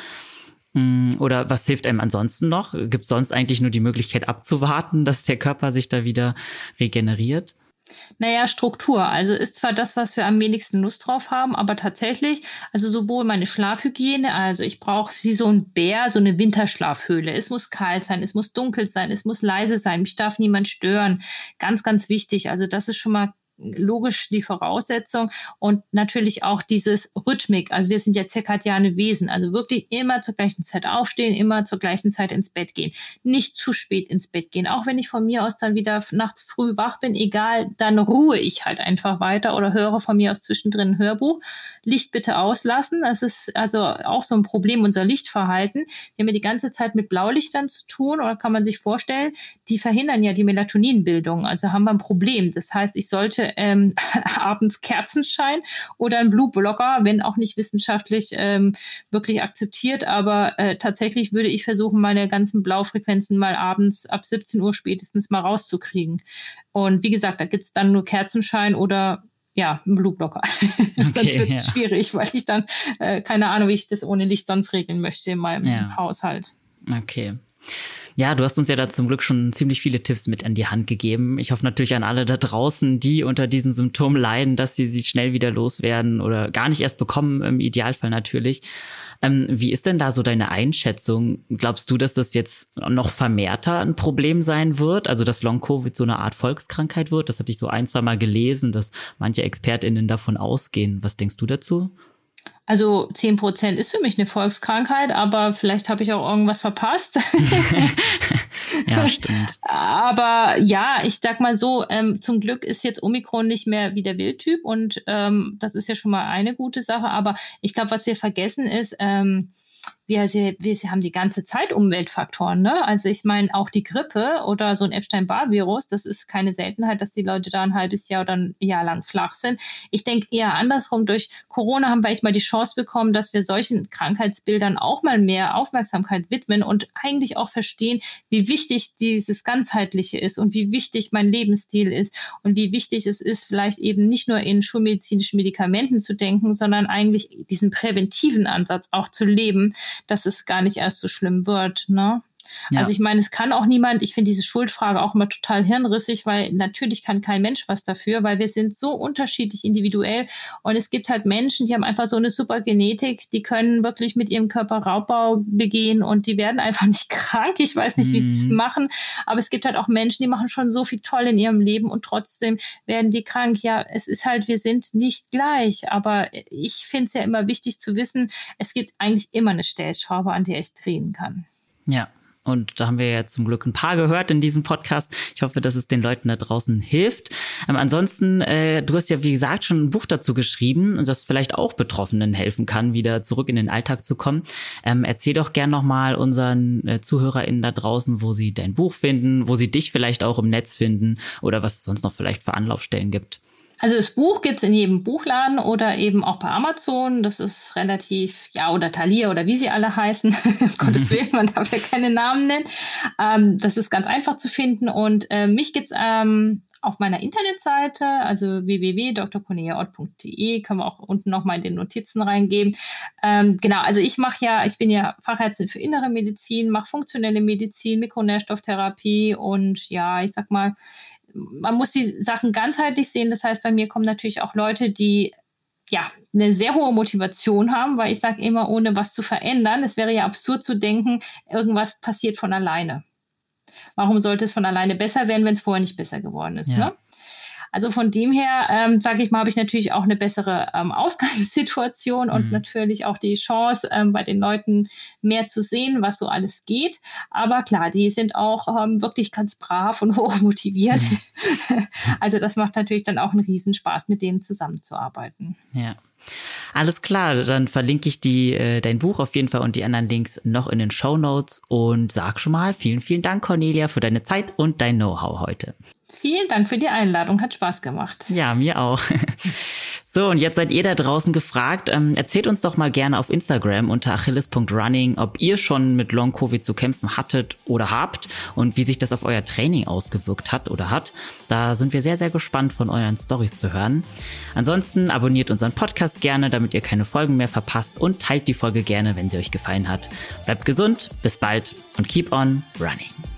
Mm, oder was hilft einem ansonsten noch? Gibt es sonst eigentlich nur die Möglichkeit abzuwarten, dass der Körper sich da wieder regeneriert? Naja, Struktur. Also ist zwar das, was wir am wenigsten Lust drauf haben, aber tatsächlich, also sowohl meine Schlafhygiene, also ich brauche wie so ein Bär, so eine Winterschlafhöhle. Es muss kalt sein, es muss dunkel sein, es muss leise sein, mich darf niemand stören. Ganz, ganz wichtig. Also das ist schon mal logisch die Voraussetzung und natürlich auch dieses Rhythmik. Also wir sind ja zirkadiane Wesen, also wirklich immer zur gleichen Zeit aufstehen, immer zur gleichen Zeit ins Bett gehen, nicht zu spät ins Bett gehen. Auch wenn ich von mir aus dann wieder nachts früh wach bin, egal, dann ruhe ich halt einfach weiter oder höre von mir aus zwischendrin ein Hörbuch. Licht bitte auslassen. Das ist also auch so ein Problem unser Lichtverhalten. Wir haben ja die ganze Zeit mit Blaulichtern zu tun oder kann man sich vorstellen, die verhindern ja die Melatoninbildung. Also haben wir ein Problem. Das heißt, ich sollte ähm, abends Kerzenschein oder ein Blue Blocker, wenn auch nicht wissenschaftlich ähm, wirklich akzeptiert. Aber äh, tatsächlich würde ich versuchen, meine ganzen Blaufrequenzen mal abends ab 17 Uhr spätestens mal rauszukriegen. Und wie gesagt, da gibt es dann nur Kerzenschein oder ja, ein Blutblocker. Okay, sonst wird es ja. schwierig, weil ich dann äh, keine Ahnung, wie ich das ohne Licht sonst regeln möchte in meinem ja. Haushalt. Okay. Ja, du hast uns ja da zum Glück schon ziemlich viele Tipps mit an die Hand gegeben. Ich hoffe natürlich an alle da draußen, die unter diesen Symptomen leiden, dass sie sie schnell wieder loswerden oder gar nicht erst bekommen, im Idealfall natürlich. Ähm, wie ist denn da so deine Einschätzung? Glaubst du, dass das jetzt noch vermehrter ein Problem sein wird? Also, dass Long-Covid so eine Art Volkskrankheit wird? Das hatte ich so ein, zwei Mal gelesen, dass manche ExpertInnen davon ausgehen. Was denkst du dazu? Also 10 Prozent ist für mich eine Volkskrankheit, aber vielleicht habe ich auch irgendwas verpasst. ja, stimmt. aber ja, ich sag mal so, ähm, zum Glück ist jetzt Omikron nicht mehr wie der Wildtyp und ähm, das ist ja schon mal eine gute Sache. Aber ich glaube, was wir vergessen ist, ähm, wir, wir, haben die ganze Zeit Umweltfaktoren. Ne? Also ich meine, auch die Grippe oder so ein Epstein-Barr-Virus, das ist keine Seltenheit, dass die Leute da ein halbes Jahr oder ein Jahr lang flach sind. Ich denke eher andersrum, durch Corona haben wir echt mal die Chance bekommen, dass wir solchen Krankheitsbildern auch mal mehr Aufmerksamkeit widmen und eigentlich auch verstehen, wie wichtig dieses Ganzheitliche ist und wie wichtig mein Lebensstil ist und wie wichtig es ist, vielleicht eben nicht nur in schulmedizinischen Medikamenten zu denken, sondern eigentlich diesen präventiven Ansatz auch zu leben dass es gar nicht erst so schlimm wird. Ne? Ja. Also ich meine, es kann auch niemand, ich finde diese Schuldfrage auch immer total hirnrissig, weil natürlich kann kein Mensch was dafür, weil wir sind so unterschiedlich individuell und es gibt halt Menschen, die haben einfach so eine super Genetik, die können wirklich mit ihrem Körper Raubbau begehen und die werden einfach nicht krank. Ich weiß nicht, mhm. wie sie es machen, aber es gibt halt auch Menschen, die machen schon so viel toll in ihrem Leben und trotzdem werden die krank. Ja, es ist halt, wir sind nicht gleich, aber ich finde es ja immer wichtig zu wissen, es gibt eigentlich immer eine Stellschraube, an der ich drehen kann. Ja, und da haben wir ja zum Glück ein paar gehört in diesem Podcast. Ich hoffe, dass es den Leuten da draußen hilft. Ähm, ansonsten, äh, du hast ja, wie gesagt, schon ein Buch dazu geschrieben und das vielleicht auch Betroffenen helfen kann, wieder zurück in den Alltag zu kommen. Ähm, erzähl doch gern nochmal unseren äh, ZuhörerInnen da draußen, wo sie dein Buch finden, wo sie dich vielleicht auch im Netz finden oder was es sonst noch vielleicht für Anlaufstellen gibt. Also das Buch gibt es in jedem Buchladen oder eben auch bei Amazon. Das ist relativ, ja, oder Thalia oder wie sie alle heißen. Gottes Willen, man darf ja keine Namen nennen. Ähm, das ist ganz einfach zu finden. Und äh, mich gibt es ähm, auf meiner Internetseite, also www.drcorneliaort.de, können wir auch unten nochmal in den Notizen reingeben. Ähm, genau, also ich mache ja, ich bin ja Fachärztin für innere Medizin, mache funktionelle Medizin, Mikronährstofftherapie und ja, ich sag mal, man muss die Sachen ganzheitlich sehen. Das heißt, bei mir kommen natürlich auch Leute, die ja eine sehr hohe Motivation haben, weil ich sage immer, ohne was zu verändern, es wäre ja absurd zu denken, irgendwas passiert von alleine. Warum sollte es von alleine besser werden, wenn es vorher nicht besser geworden ist? Ja. Ne? Also von dem her, ähm, sage ich mal, habe ich natürlich auch eine bessere ähm, Ausgangssituation und mhm. natürlich auch die Chance, ähm, bei den Leuten mehr zu sehen, was so alles geht. Aber klar, die sind auch ähm, wirklich ganz brav und hoch motiviert. Mhm. also das macht natürlich dann auch einen Riesenspaß, mit denen zusammenzuarbeiten. Ja. Alles klar, dann verlinke ich die, äh, dein Buch auf jeden Fall und die anderen Links noch in den Show Notes und sag schon mal vielen, vielen Dank, Cornelia, für deine Zeit und dein Know-how heute. Vielen Dank für die Einladung, hat Spaß gemacht. Ja, mir auch. So, und jetzt seid ihr da draußen gefragt. Ähm, erzählt uns doch mal gerne auf Instagram unter achilles.running, ob ihr schon mit Long-Covid zu kämpfen hattet oder habt und wie sich das auf euer Training ausgewirkt hat oder hat. Da sind wir sehr, sehr gespannt von euren Stories zu hören. Ansonsten abonniert unseren Podcast gerne, damit ihr keine Folgen mehr verpasst und teilt die Folge gerne, wenn sie euch gefallen hat. Bleibt gesund, bis bald und keep on running.